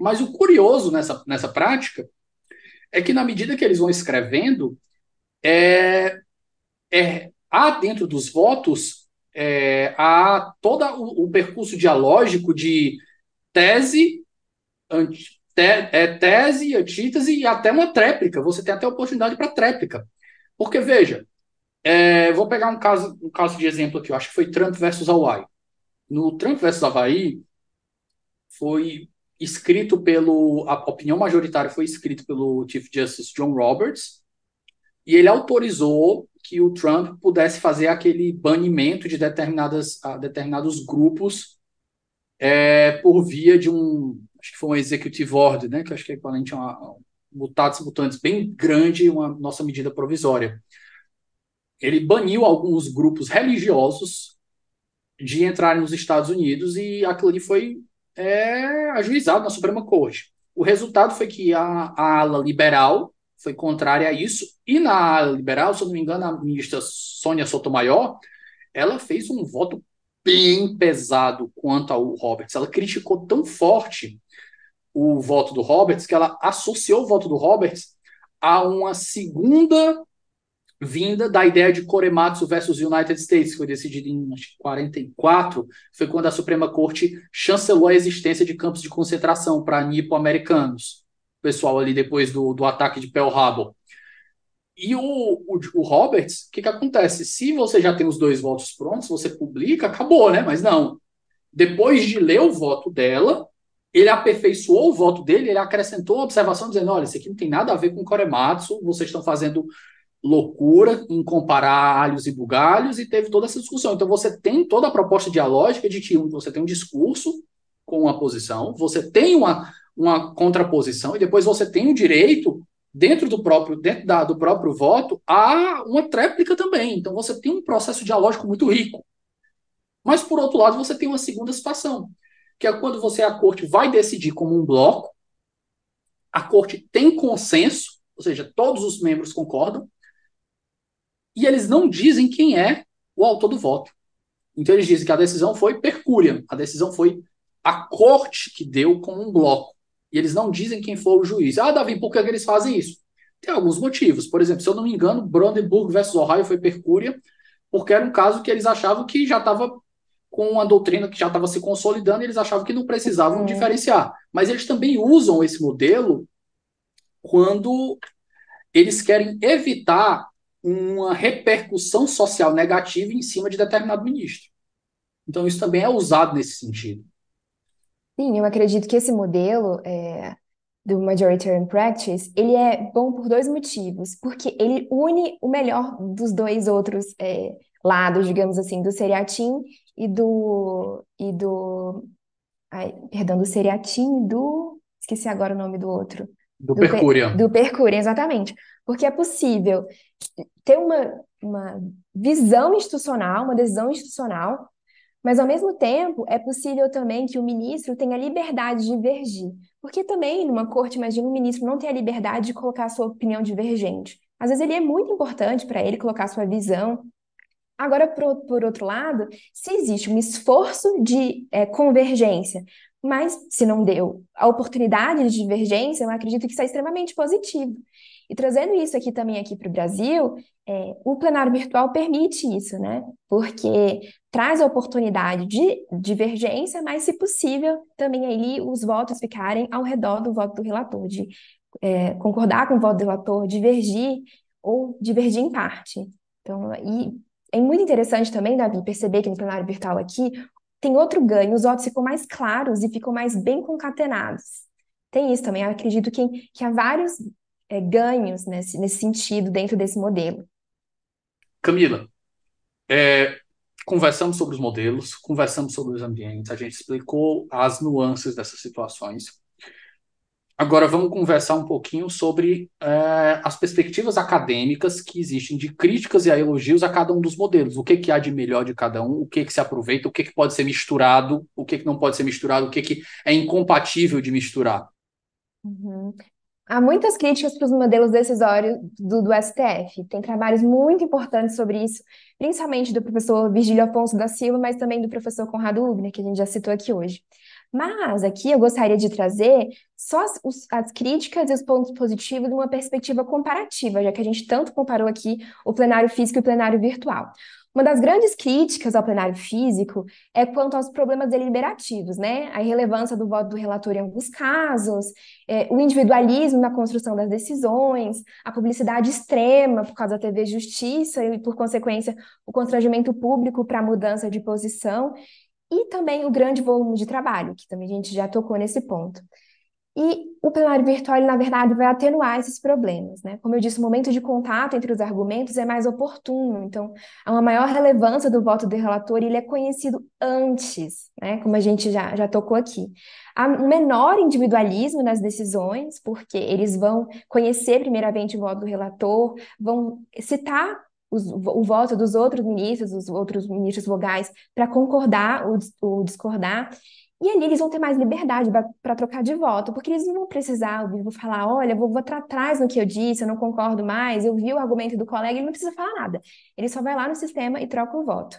Speaker 1: Mas o curioso nessa, nessa prática é que, na medida que eles vão escrevendo, é, é, há dentro dos votos é, há todo o, o, percurso dialógico de tese, anti, te, é, tese, antítese e até uma tréplica. Você tem até oportunidade para tréplica. Porque, veja, é, vou pegar um caso, um caso de exemplo aqui, eu acho que foi Trump versus Hawaii. No Trump versus Hawaii, foi escrito pelo. A opinião majoritária foi escrita pelo Chief Justice John Roberts, e ele autorizou que o Trump pudesse fazer aquele banimento de determinadas, determinados grupos é, por via de um. Acho que foi um executive order, né? Que acho que é equivalente a uma, mutatis mutantes bem grande, uma nossa medida provisória. Ele baniu alguns grupos religiosos de entrarem nos Estados Unidos e aquilo ali foi é ajuizado na Suprema Corte. O resultado foi que a, a ala liberal foi contrária a isso, e na ala liberal, se eu não me engano, a ministra Sônia Sotomayor, ela fez um voto bem pesado quanto ao Roberts. Ela criticou tão forte o, o voto do Roberts, que ela associou o voto do Roberts a uma segunda vinda da ideia de Korematsu versus United States, que foi decidido em acho, 44, foi quando a Suprema Corte chancelou a existência de campos de concentração para nipo-americanos, pessoal ali depois do, do ataque de Pearl Harbor. E o, o, o Roberts, o que, que acontece? Se você já tem os dois votos prontos, você publica, acabou, né? Mas não. Depois de ler o voto dela, ele aperfeiçoou o voto dele, ele acrescentou uma observação dizendo: olha, isso aqui não tem nada a ver com Korematsu, vocês estão fazendo loucura em comparar alhos e bugalhos, e teve toda essa discussão. Então você tem toda a proposta dialógica de que você tem um discurso com uma posição, você tem uma, uma contraposição, e depois você tem o direito dentro do próprio dentro da, do próprio voto há uma tréplica também. Então você tem um processo dialógico muito rico. Mas por outro lado, você tem uma segunda situação, que é quando você a corte vai decidir como um bloco, a corte tem consenso, ou seja, todos os membros concordam, e eles não dizem quem é o autor do voto. Então eles dizem que a decisão foi percúria, a decisão foi a corte que deu como um bloco. E eles não dizem quem foi o juiz. Ah, Davi, por que, eles fazem isso? Tem alguns motivos. Por exemplo, se eu não me engano, Brandenburg versus Ohio foi percúria, porque era um caso que eles achavam que já estava com uma doutrina que já estava se consolidando e eles achavam que não precisavam uhum. diferenciar. Mas eles também usam esse modelo quando eles querem evitar uma repercussão social negativa em cima de determinado ministro. Então, isso também é usado nesse sentido.
Speaker 2: Sim, eu acredito que esse modelo é, do Majoritarian Practice, ele é bom por dois motivos. Porque ele une o melhor dos dois outros é, lados, digamos assim, do seriatim e do... E do ai, perdão, do seriatim e do... Esqueci agora o nome do outro.
Speaker 1: Do, do Percúria.
Speaker 2: Do Percúria, exatamente. Porque é possível ter uma, uma visão institucional, uma decisão institucional mas, ao mesmo tempo, é possível também que o ministro tenha liberdade de divergir. Porque também, numa corte, imagina um ministro não ter a liberdade de colocar sua opinião divergente. Às vezes, ele é muito importante para ele colocar sua visão. Agora, por, por, outro lado, se existe um esforço de é, convergência, mas se não deu a oportunidade de divergência, eu acredito que isso é extremamente positivo. E trazendo isso aqui também aqui para o Brasil, é, o plenário virtual permite isso, né? Porque traz a oportunidade de divergência, mas, se possível, também ali os votos ficarem ao redor do voto do relator, de é, concordar com o voto do relator, divergir ou divergir em parte. Então, e é muito interessante também, Davi, perceber que no plenário virtual aqui tem outro ganho, os votos ficam mais claros e ficam mais bem concatenados. Tem isso também, eu acredito que, que há vários é, ganhos nesse, nesse sentido dentro desse modelo.
Speaker 1: Camila, é, conversamos sobre os modelos, conversamos sobre os ambientes, a gente explicou as nuances dessas situações. Agora vamos conversar um pouquinho sobre é, as perspectivas acadêmicas que existem de críticas e elogios a cada um dos modelos. O que, que há de melhor de cada um, o que, que se aproveita, o que, que pode ser misturado, o que, que não pode ser misturado, o que, que é incompatível de misturar.
Speaker 2: Uhum. Há muitas críticas para os modelos decisórios do, do, STF. Tem trabalhos muito importantes sobre isso, principalmente do professor Virgílio Afonso da Silva, mas também do professor Conrado Ubner, que a gente já citou aqui hoje. Mas aqui eu gostaria de trazer só as, as críticas e os pontos positivos de uma perspectiva comparativa, já que a gente tanto comparou aqui o plenário físico e o plenário virtual. Uma das grandes críticas ao plenário físico é quanto aos problemas deliberativos, né? A irrelevância do voto do relator em alguns casos, é, o individualismo na construção das decisões, a publicidade extrema por causa da TV Justiça e, por consequência, o constrangimento público para a mudança de posição, e também o grande volume de trabalho, que também a gente já tocou nesse ponto. E o plenário virtual, na verdade, vai atenuar esses problemas, né? Como eu disse, o momento de contato entre os argumentos é mais oportuno, então há uma maior relevância do voto do relator e ele é conhecido antes, né? Como a gente já, já tocou aqui. Há um menor individualismo nas decisões, porque eles vão conhecer primeiramente o voto do relator, vão citar os, o voto dos outros ministros, os outros ministros vogais, para concordar ou, ou discordar, e ali eles vão ter mais liberdade para trocar de voto, porque eles não vão precisar ouvir, vou falar, olha, vou, vou atrás no que eu disse, eu não concordo mais, eu vi o argumento do colega, ele não precisa falar nada. Ele só vai lá no sistema e troca o voto.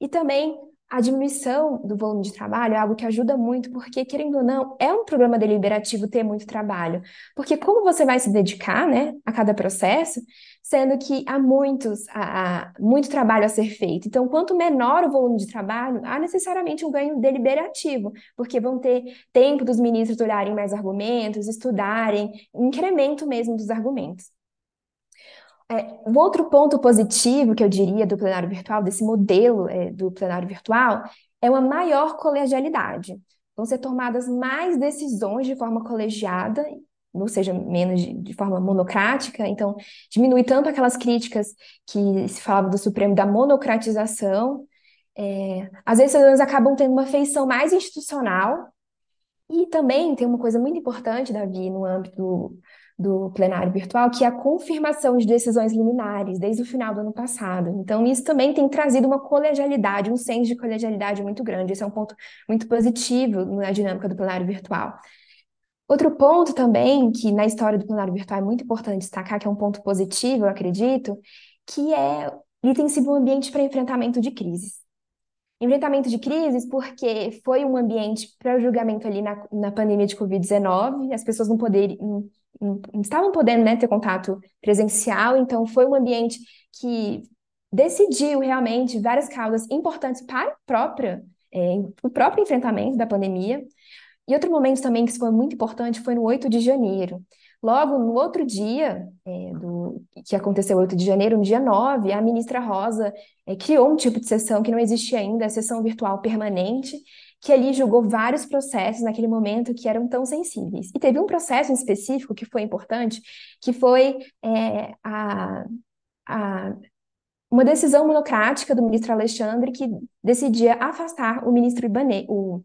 Speaker 2: E também a diminuição do volume de trabalho é algo que ajuda muito, porque, querendo ou não, é um programa deliberativo ter muito trabalho. Porque como você vai se dedicar, né, a cada processo, sendo que há muitos, há, há muito trabalho a ser feito. Então, quanto menor o volume de trabalho, há necessariamente um ganho deliberativo, porque vão ter tempo dos ministros olharem mais argumentos, estudarem, incremento mesmo dos argumentos. É, um outro ponto positivo que eu diria do plenário virtual, desse modelo é, do plenário virtual, é uma maior colegialidade. Vão ser tomadas mais decisões de forma colegiada, ou seja, menos de, de forma monocrática. Então, diminui tanto aquelas críticas que se falava do Supremo da monocratização. É, as decisões acabam tendo uma feição mais institucional. E também tem uma coisa muito importante, Davi, no âmbito do plenário virtual, que é a confirmação de decisões liminares desde o final do ano passado. Então, isso também tem trazido uma colegialidade, um senso de colegialidade muito grande. Esse é um ponto muito positivo na dinâmica do plenário virtual. Outro ponto também, que na história do plenário virtual é muito importante destacar, que é um ponto positivo, eu acredito, que é ele tem sido um ambiente para enfrentamento de crises. Enfrentamento de crises porque foi um ambiente para julgamento ali na, na pandemia de Covid-19, as pessoas não poderiam estavam podendo né, ter contato presencial, então foi um ambiente que decidiu realmente várias causas importantes para própria, é, o próprio enfrentamento da pandemia. E outro momento também que foi muito importante foi no 8 de janeiro. Logo no outro dia, é, do, que aconteceu 8 de janeiro, no dia 9, a ministra Rosa é, criou um tipo de sessão que não existia ainda, a sessão virtual permanente, que ali julgou vários processos naquele momento que eram tão sensíveis. E teve um processo em específico que foi importante, que foi é, a, a, uma decisão monocrática do ministro Alexandre que decidia afastar o ministro Ibanez, o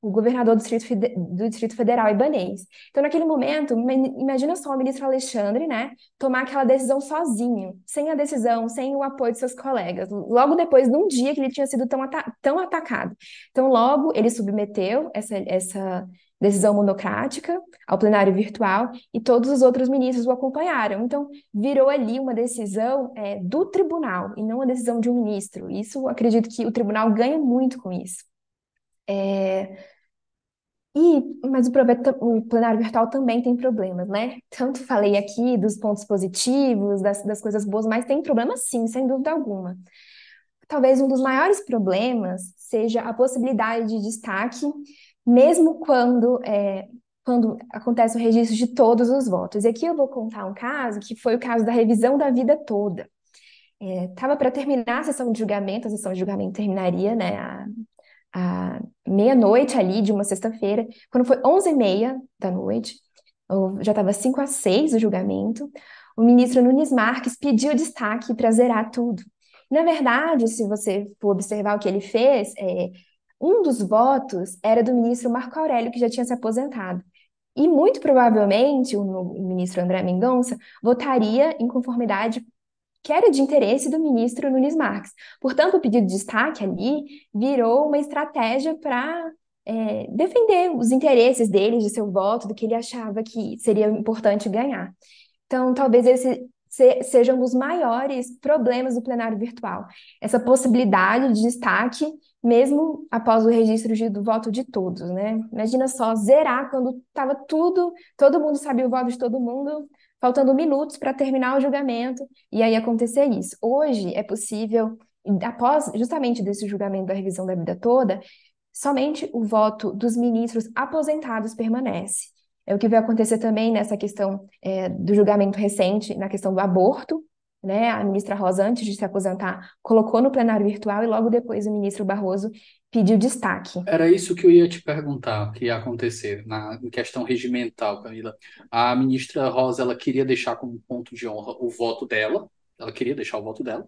Speaker 2: o governador do Distrito, do Distrito Federal, Ibanez. Então, naquele momento, imagina só o ministro Alexandre, né, tomar aquela decisão sozinho, sem a decisão, sem o apoio de seus colegas, logo depois, num dia que ele tinha sido tão, ata tão atacado. Então, logo, ele submeteu essa, essa decisão monocrática ao plenário virtual e todos os outros ministros o acompanharam. Então, virou ali uma decisão é, do tribunal e não a decisão de um ministro. Isso, acredito que o tribunal ganha muito com isso. É, e, mas o, o plenário virtual também tem problemas, né? Tanto falei aqui dos pontos positivos, das, das coisas boas, mas tem problemas sim, sem dúvida alguma. Talvez um dos maiores problemas seja a possibilidade de destaque, mesmo quando, é, quando acontece o registro de todos os votos. E aqui eu vou contar um caso que foi o caso da revisão da vida toda. Estava é, para terminar a sessão de julgamento, a sessão de julgamento terminaria, né, a, meia-noite ali de uma sexta-feira, quando foi 11h30 da noite, já estava 5 a 6 o julgamento, o ministro Nunes Marques pediu destaque para zerar tudo. Na verdade, se você for observar o que ele fez, é, um dos votos era do ministro Marco Aurélio, que já tinha se aposentado. E muito provavelmente o ministro André Mendonça votaria em conformidade que era de interesse do ministro Nunes Marques. Portanto, o pedido de destaque ali virou uma estratégia para é, defender os interesses dele, de seu voto, do que ele achava que seria importante ganhar. Então, talvez esse se, seja um dos maiores problemas do plenário virtual. Essa possibilidade de destaque, mesmo após o registro de, do voto de todos, né? Imagina só zerar quando estava tudo, todo mundo sabia o voto de todo mundo, faltando minutos para terminar o julgamento, e aí acontecer isso. Hoje é possível, após justamente desse julgamento da revisão da vida toda, somente o voto dos ministros aposentados permanece. É o que vai acontecer também nessa questão é, do julgamento recente, na questão do aborto, né? A ministra Rosa, antes de se aposentar, colocou no plenário virtual e logo depois o ministro Barroso pediu destaque.
Speaker 1: Era isso que eu ia te perguntar, que ia acontecer na questão regimental, Camila. A ministra Rosa, ela queria deixar como ponto de honra o voto dela, ela queria deixar o voto dela,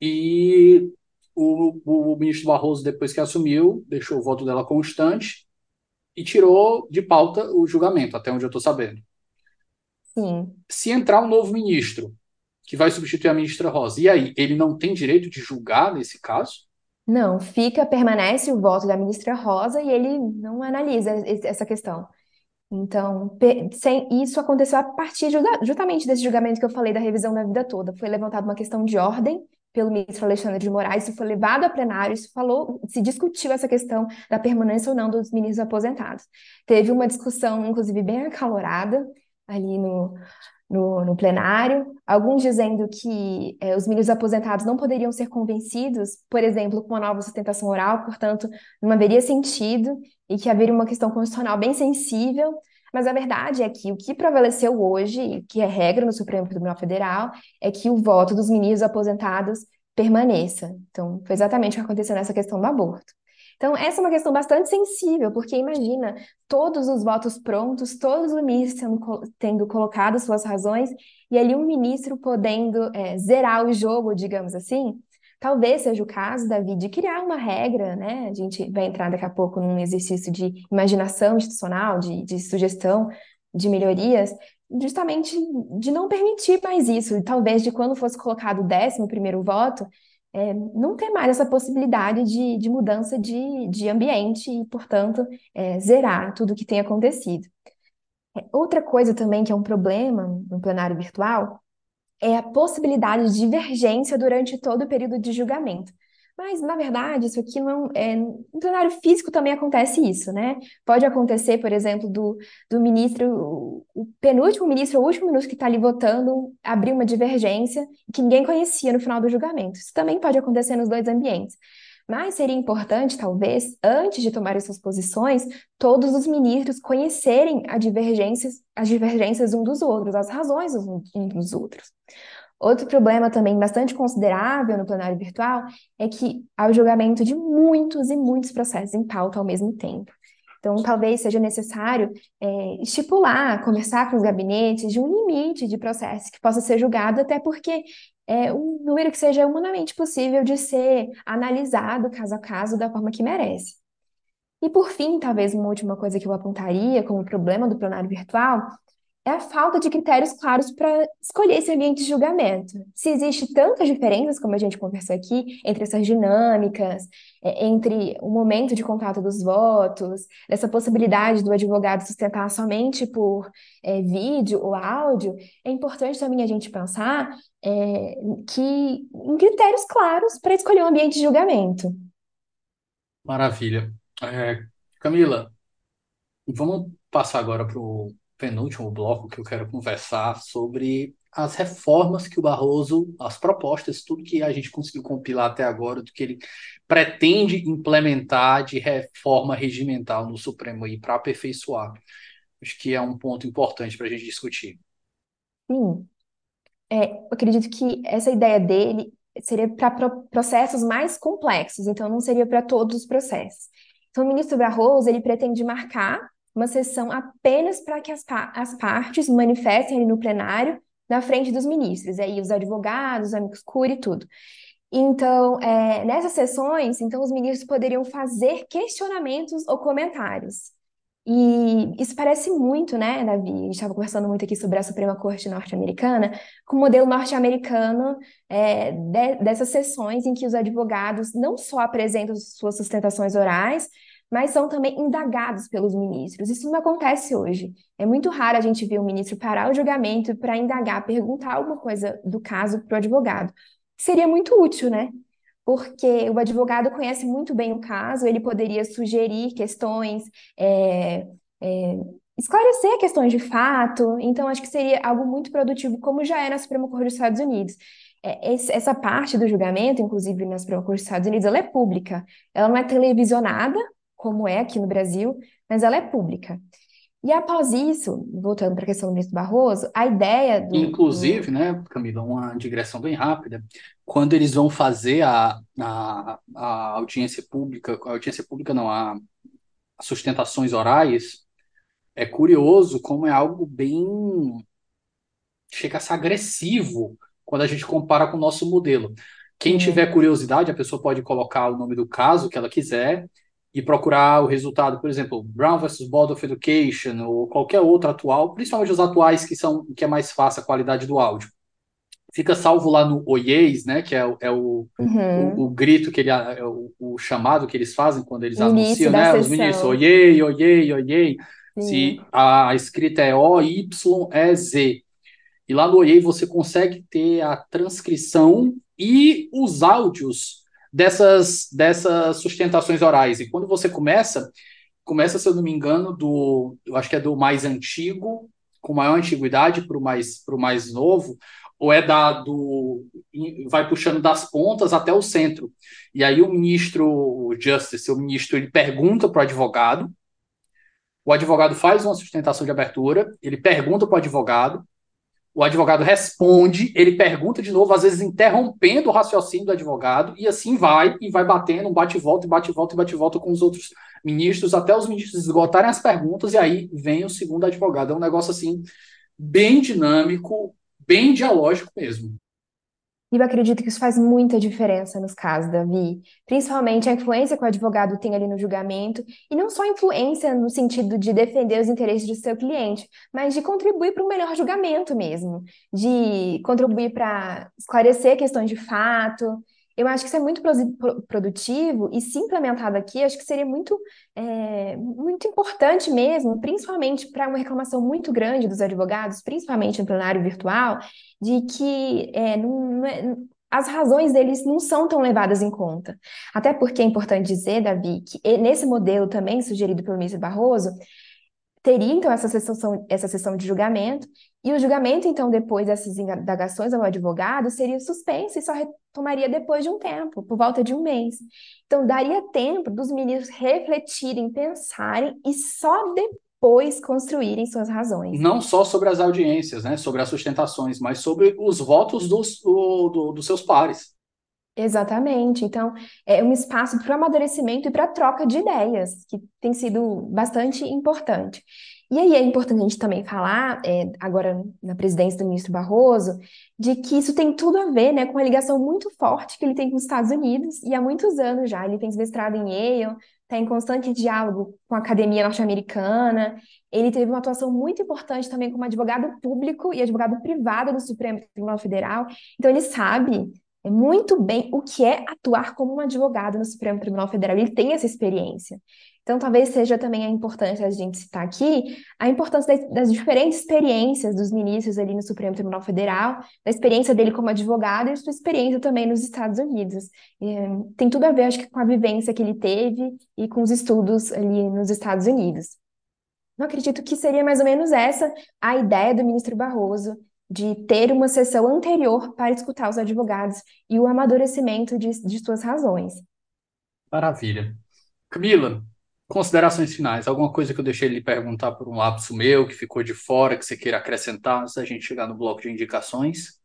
Speaker 1: e o, o ministro Barroso, depois que assumiu, deixou o voto dela constante e tirou de pauta o julgamento, até onde eu estou sabendo.
Speaker 2: Sim.
Speaker 1: Se entrar um novo ministro, que vai substituir a ministra Rosa, e aí, ele não tem direito de julgar nesse caso?
Speaker 2: Não, fica, permanece o voto da ministra Rosa e ele não analisa essa questão. Então, sem, isso aconteceu a partir justamente desse julgamento que eu falei da revisão da vida toda. Foi levantada uma questão de ordem pelo ministro Alexandre de Moraes, isso foi levado a plenário, isso falou, se discutiu essa questão da permanência ou não dos ministros aposentados. Teve uma discussão, inclusive, bem acalorada ali no, no, no plenário, alguns dizendo que é, os ministros aposentados não poderiam ser convencidos, por exemplo, com uma nova sustentação oral, portanto, não haveria sentido, e que haveria uma questão constitucional bem sensível, mas a verdade é que o que prevaleceu hoje, que é regra no Supremo Tribunal Federal, é que o voto dos ministros aposentados permaneça. Então, foi exatamente o que aconteceu nessa questão do aborto. Então, essa é uma questão bastante sensível, porque imagina todos os votos prontos, todos os ministros tendo, colocado suas razões, e ali um ministro podendo é, zerar o jogo, digamos assim. Talvez seja o caso, Davi, de criar uma regra, né? A gente vai entrar daqui a pouco num exercício de imaginação institucional, de, de sugestão de melhorias, justamente de não permitir mais isso. Talvez de quando fosse colocado o décimo primeiro voto, é, não ter mais essa possibilidade de, de mudança de, de ambiente e, portanto, é, zerar tudo o que tem acontecido. É, outra coisa também que é um problema no plenário virtual é a possibilidade de divergência durante todo o período de julgamento. Mas, na verdade, isso aqui não é. No plenário físico também acontece isso, né? Pode acontecer, por exemplo, do, do ministro, o penúltimo ministro, o último ministro que está ali votando, abrir uma divergência que ninguém conhecia no final do julgamento. Isso também pode acontecer nos dois ambientes. Mas seria importante, talvez, antes de tomar essas posições, todos os ministros conhecerem as divergências, as divergências um dos outros, as razões uns dos outros. Outro problema também bastante considerável no plenário virtual é que há o julgamento de muitos e muitos processos em pauta ao mesmo tempo. Então, talvez seja necessário é, estipular, conversar com os gabinetes de um limite de processo que possa ser julgado, até porque é um número que seja humanamente possível de ser analisado caso a caso da forma que merece. E por fim, talvez uma última coisa que eu apontaria como problema do plenário virtual é a falta de critérios claros para escolher esse ambiente de julgamento. Se existe tantas diferenças, como a gente conversou aqui, entre essas dinâmicas, entre o momento de contato dos votos, essa possibilidade do advogado sustentar somente por é, vídeo ou áudio, é importante também a gente pensar é, que em critérios claros para escolher um ambiente de julgamento.
Speaker 1: Maravilha. É, Camila, vamos passar agora para o penúltimo bloco que eu quero conversar sobre as reformas que o Barroso, as propostas, tudo que a gente conseguiu compilar até agora, do que ele pretende implementar de reforma regimental no Supremo aí para aperfeiçoar. Acho que é um ponto importante para a gente discutir.
Speaker 2: Sim, é, eu acredito que essa ideia dele seria para processos mais complexos, então não seria para todos os processos. Então, o ministro Barroso ele pretende marcar uma sessão apenas para que as, as partes manifestem ali no plenário na frente dos ministros, aí os advogados, os amigos curi e tudo. Então, é, nessas sessões, então os ministros poderiam fazer questionamentos ou comentários. E isso parece muito, né, Davi? A gente estava conversando muito aqui sobre a Suprema Corte norte-americana, com o modelo norte-americano é, de, dessas sessões em que os advogados não só apresentam suas sustentações orais, mas são também indagados pelos ministros. Isso não acontece hoje. É muito raro a gente ver um ministro parar o julgamento para indagar, perguntar alguma coisa do caso para o advogado. Seria muito útil, né? Porque o advogado conhece muito bem o caso, ele poderia sugerir questões, é, é, esclarecer questões de fato. Então, acho que seria algo muito produtivo, como já é na Suprema Corte dos Estados Unidos. É, essa parte do julgamento, inclusive na Suprema Corte dos Estados Unidos, ela é pública. Ela não é televisionada, como é aqui no Brasil, mas ela é pública. E após isso, voltando para a questão do ministro Barroso, a ideia do.
Speaker 1: Inclusive, né, Camila, uma digressão bem rápida, quando eles vão fazer a, a, a audiência pública, a audiência pública não, a, as sustentações orais, é curioso como é algo bem. chega a ser agressivo quando a gente compara com o nosso modelo. Quem tiver curiosidade, a pessoa pode colocar o nome do caso que ela quiser e procurar o resultado, por exemplo, Brown versus Board of Education ou qualquer outro atual, principalmente os atuais que são que é mais fácil a qualidade do áudio. Fica salvo lá no Oiês, né? Que é, é o, uhum. o, o, grito que ele é o, o, chamado que eles fazem quando eles Início anunciam, né? Sessão. Os ministros, oiê, oiê, oiê. Se a, a escrita é O, Y, E, Z. E lá no Oiê você consegue ter a transcrição e os áudios dessas, dessas sustentações orais. E quando você começa, começa, se eu não me engano, do, eu acho que é do mais antigo, com maior antiguidade, para o mais, mais novo, ou é dado, vai puxando das pontas até o centro. E aí o ministro o Justice, o ministro, ele pergunta para o advogado, o advogado faz uma sustentação de abertura, ele pergunta para o advogado, o advogado responde, ele pergunta de novo, às vezes interrompendo o raciocínio do advogado, e assim vai, e vai batendo, um bate-volta, e bate-volta, e bate-volta com os outros ministros, até os ministros esgotarem as perguntas, e aí vem o segundo advogado. É um negócio assim, bem dinâmico, bem dialógico mesmo.
Speaker 2: E eu acredito que isso faz muita diferença nos casos, Davi. Principalmente a influência que o advogado tem ali no julgamento, e não só influência no sentido de defender os interesses do seu cliente, mas de contribuir para um melhor julgamento mesmo, de contribuir para esclarecer questões de fato, eu acho que isso é muito produtivo e, se implementado aqui, acho que seria muito, é, muito importante mesmo, principalmente para uma reclamação muito grande dos advogados, principalmente no plenário virtual, de que é, não, não é, as razões deles não são tão levadas em conta. Até porque é importante dizer, Davi, que nesse modelo também sugerido pelo ministro Barroso, teria então essa sessão, essa sessão de julgamento, e o julgamento, então, depois dessas indagações ao advogado, seria suspenso e só retomaria depois de um tempo, por volta de um mês. Então, daria tempo dos ministros refletirem, pensarem e só depois construírem suas razões.
Speaker 1: Não só sobre as audiências, né, sobre as sustentações, mas sobre os votos dos, do, do, dos seus pares.
Speaker 2: Exatamente. Então, é um espaço para o amadurecimento e para a troca de ideias, que tem sido bastante importante. E aí é importante a gente também falar, é, agora na presidência do ministro Barroso, de que isso tem tudo a ver né, com a ligação muito forte que ele tem com os Estados Unidos, e há muitos anos já. Ele tem se mestrado em Yale, está em constante diálogo com a academia norte-americana. Ele teve uma atuação muito importante também como advogado público e advogado privado no Supremo Tribunal Federal. Então, ele sabe muito bem o que é atuar como um advogado no Supremo Tribunal Federal. Ele tem essa experiência. Então, talvez seja também a importância a gente citar aqui a importância das, das, diferentes experiências dos ministros ali no Supremo Tribunal Federal, da experiência dele como advogado e sua experiência também nos Estados Unidos. É, tem tudo a ver, acho que, com a vivência que ele teve e com os estudos ali nos Estados Unidos. Eu acredito que seria mais ou menos essa a ideia do ministro Barroso de ter uma sessão anterior para escutar os advogados e o amadurecimento de, de suas razões.
Speaker 1: Maravilha. Camila, considerações finais. Alguma coisa que eu deixei lhe perguntar por um lapso meu, que ficou de fora, que você queira acrescentar antes da gente chegar no bloco de indicações?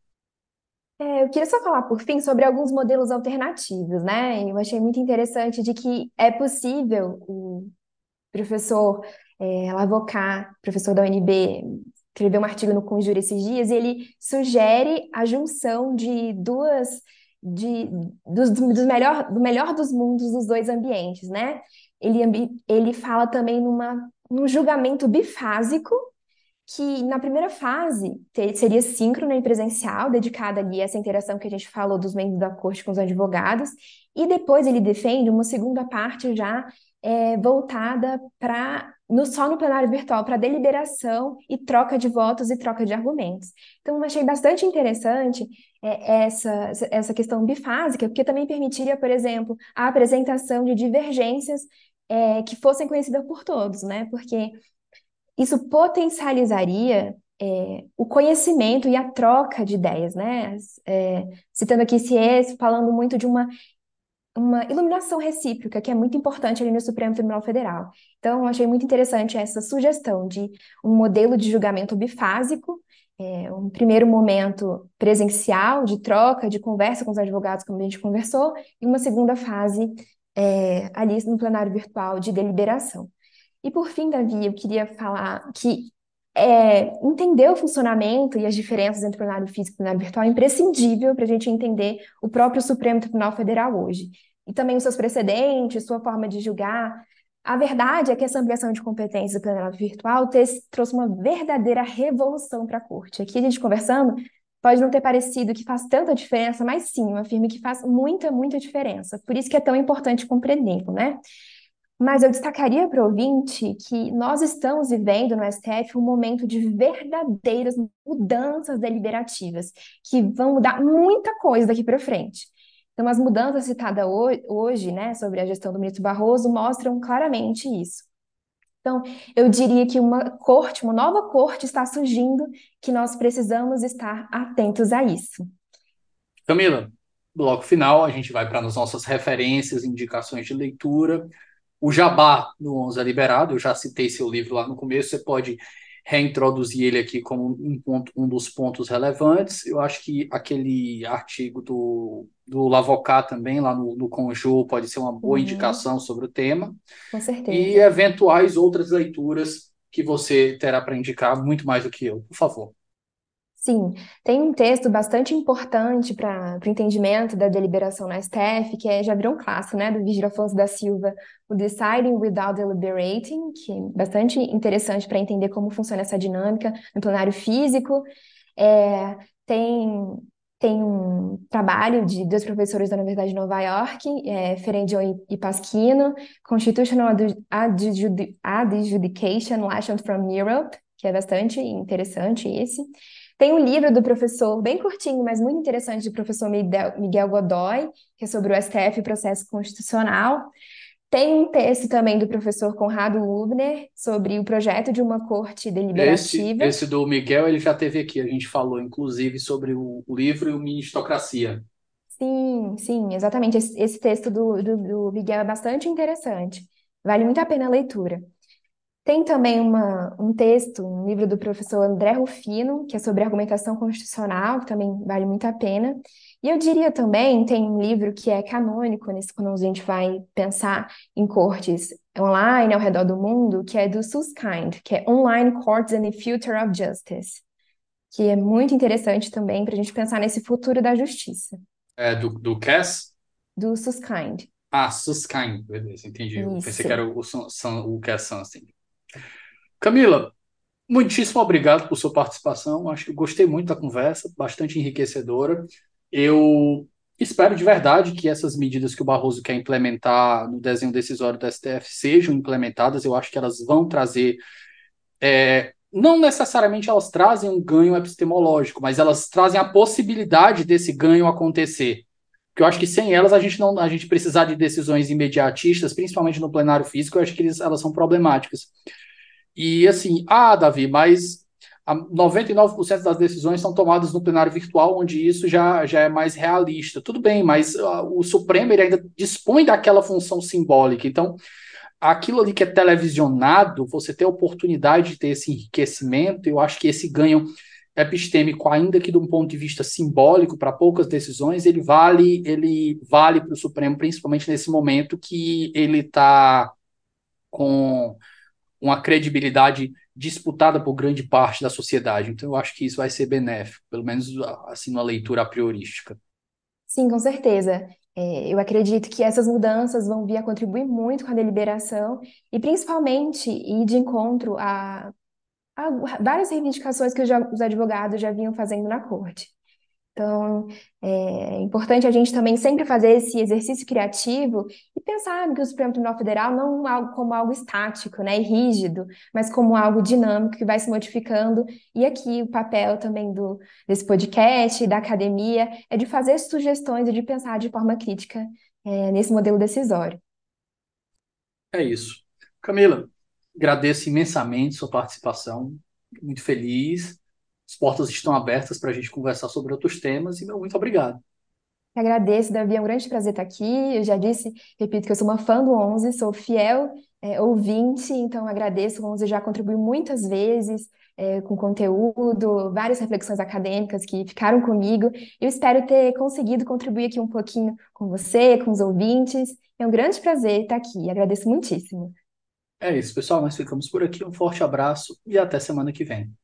Speaker 2: É, eu queria só falar, por fim, sobre alguns modelos alternativos, né? Eu achei muito interessante de que é possível o professor é, Lavocar, professor da UNB, escreveu um artigo no Conjure esses dias, e ele sugere a junção de duas, de, dos, dos melhor, do melhor dos mundos dos dois ambientes, né? Ele, ele fala também numa, num julgamento bifásico, que na primeira fase ter, seria síncrona e presencial, dedicada ali a essa interação que a gente falou dos membros da corte com os advogados, e depois ele defende uma segunda parte já é, voltada para no, só no plenário virtual para deliberação e troca de votos e troca de argumentos. Então, achei bastante interessante é, essa, essa questão bifásica, porque também permitiria, por exemplo, a apresentação de divergências é, que fossem conhecidas por todos, né? Porque isso potencializaria é, o conhecimento e a troca de ideias, né? É, citando aqui Sies, falando muito de uma uma iluminação recíproca, que é muito importante ali no Supremo Tribunal Federal. Então, eu achei muito interessante essa sugestão de um modelo de julgamento bifásico, é, um primeiro momento presencial, de troca, de conversa com os advogados, como a gente conversou, e uma segunda fase é, ali no plenário virtual de deliberação. E por fim, Davi, eu queria falar que é, entender o funcionamento e as diferenças entre o plenário físico e o plenário virtual é imprescindível para a gente entender o próprio Supremo Tribunal Federal hoje e também os seus precedentes, sua forma de julgar. A verdade é que essa ampliação de competências do plenário virtual trouxe uma verdadeira revolução para a corte. Aqui a gente conversando, pode não ter parecido que faz tanta diferença, mas sim, eu afirmo que faz muita, muita diferença. Por isso que é tão importante compreendê-lo, né? Mas eu destacaria para o ouvinte que nós estamos vivendo no STF um momento de verdadeiras mudanças deliberativas, que vão mudar muita coisa daqui para frente. Então, as mudanças citadas hoje, né, sobre a gestão do ministro Barroso, mostram claramente isso. Então, eu diria que uma corte, uma nova corte está surgindo, que nós precisamos estar atentos a isso.
Speaker 1: Camila, bloco final, a gente vai para as nossas referências, indicações de leitura. O Jabá no 11 é liberado, eu já citei seu livro lá no começo, você pode reintroduzir ele aqui como um, ponto, um dos pontos relevantes. Eu acho que aquele artigo do, do Lavocat também, lá no, no Conjur, pode ser uma boa uhum. indicação sobre o tema.
Speaker 2: Com certeza.
Speaker 1: E eventuais outras leituras que você terá para indicar, muito mais do que eu, por favor.
Speaker 2: Sim, tem um texto bastante importante para o entendimento da deliberação na STF, que é, já virou um clássico, né, do Vigílio Afonso da Silva, o Deciding Without Deliberating, que é bastante interessante para entender como funciona essa dinâmica no plenário físico. É, tem, tem um trabalho de dois professores da Universidade de Nova York, é, Ferendion e Pasquino, Constitutional Adjudication Lessons from Europe, que é bastante interessante esse. Tem um livro do professor, bem curtinho, mas muito interessante, do professor Miguel Godoy, que é sobre o STF e processo constitucional. Tem um texto também do professor Conrado Lubner sobre o projeto de uma corte deliberativa.
Speaker 1: Esse, esse do Miguel, ele já teve aqui, a gente falou inclusive sobre o livro e o Ministocracia.
Speaker 2: Sim, sim, exatamente. Esse, esse texto do, do, do Miguel é bastante interessante. Vale muito a pena a leitura. Tem também uma, um texto, um livro do professor André Rufino, que é sobre argumentação constitucional, que também vale muito a pena. E eu diria também, tem um livro que é canônico, nesse, quando a gente vai pensar em cortes online ao redor do mundo, que é do Susskind, que é Online Courts and the Future of Justice, que é muito interessante também para a gente pensar nesse futuro da justiça.
Speaker 1: É do, do Cass?
Speaker 2: Do Susskind.
Speaker 1: Ah, Susskind, beleza, entendi. Eu pensei que era o, o, o Cass Sunstein. Camila, muitíssimo obrigado por sua participação. Acho que gostei muito da conversa, bastante enriquecedora. Eu espero de verdade que essas medidas que o Barroso quer implementar no desenho decisório do STF sejam implementadas. Eu acho que elas vão trazer. É, não necessariamente elas trazem um ganho epistemológico, mas elas trazem a possibilidade desse ganho acontecer. Porque eu acho que sem elas a gente não a gente precisar de decisões imediatistas, principalmente no plenário físico, eu acho que eles, elas são problemáticas. E assim, ah, Davi, mas 99% das decisões são tomadas no plenário virtual, onde isso já, já é mais realista. Tudo bem, mas uh, o Supremo ele ainda dispõe daquela função simbólica. Então, aquilo ali que é televisionado, você ter a oportunidade de ter esse enriquecimento, eu acho que esse ganho epistêmico, ainda que de um ponto de vista simbólico para poucas decisões, ele vale ele vale para o Supremo, principalmente nesse momento que ele está com uma credibilidade disputada por grande parte da sociedade. Então, eu acho que isso vai ser benéfico, pelo menos assim, uma leitura priorística.
Speaker 2: Sim, com certeza. É, eu acredito que essas mudanças vão vir a contribuir muito com a deliberação e, principalmente, ir de encontro a várias reivindicações que os advogados já vinham fazendo na corte. Então, é importante a gente também sempre fazer esse exercício criativo e pensar que o Supremo Tribunal Federal não algo como algo estático, né, e rígido, mas como algo dinâmico que vai se modificando. E aqui o papel também do, desse podcast, da academia, é de fazer sugestões e de pensar de forma crítica é, nesse modelo decisório.
Speaker 1: É isso. Camila, agradeço imensamente sua participação, muito feliz as portas estão abertas para a gente conversar sobre outros temas e meu muito obrigado.
Speaker 2: agradeço, Davi, é um grande prazer estar aqui. Eu já disse, repito, que eu sou uma fã do 11, sou fiel é, ouvinte, então agradeço. O 11 já contribuiu muitas vezes é, com conteúdo, várias reflexões acadêmicas que ficaram comigo. Eu espero ter conseguido contribuir aqui um pouquinho com você, com os ouvintes. É um grande prazer estar aqui, agradeço muitíssimo.
Speaker 1: É isso, pessoal. Nós ficamos por aqui. Um forte abraço e até semana que vem.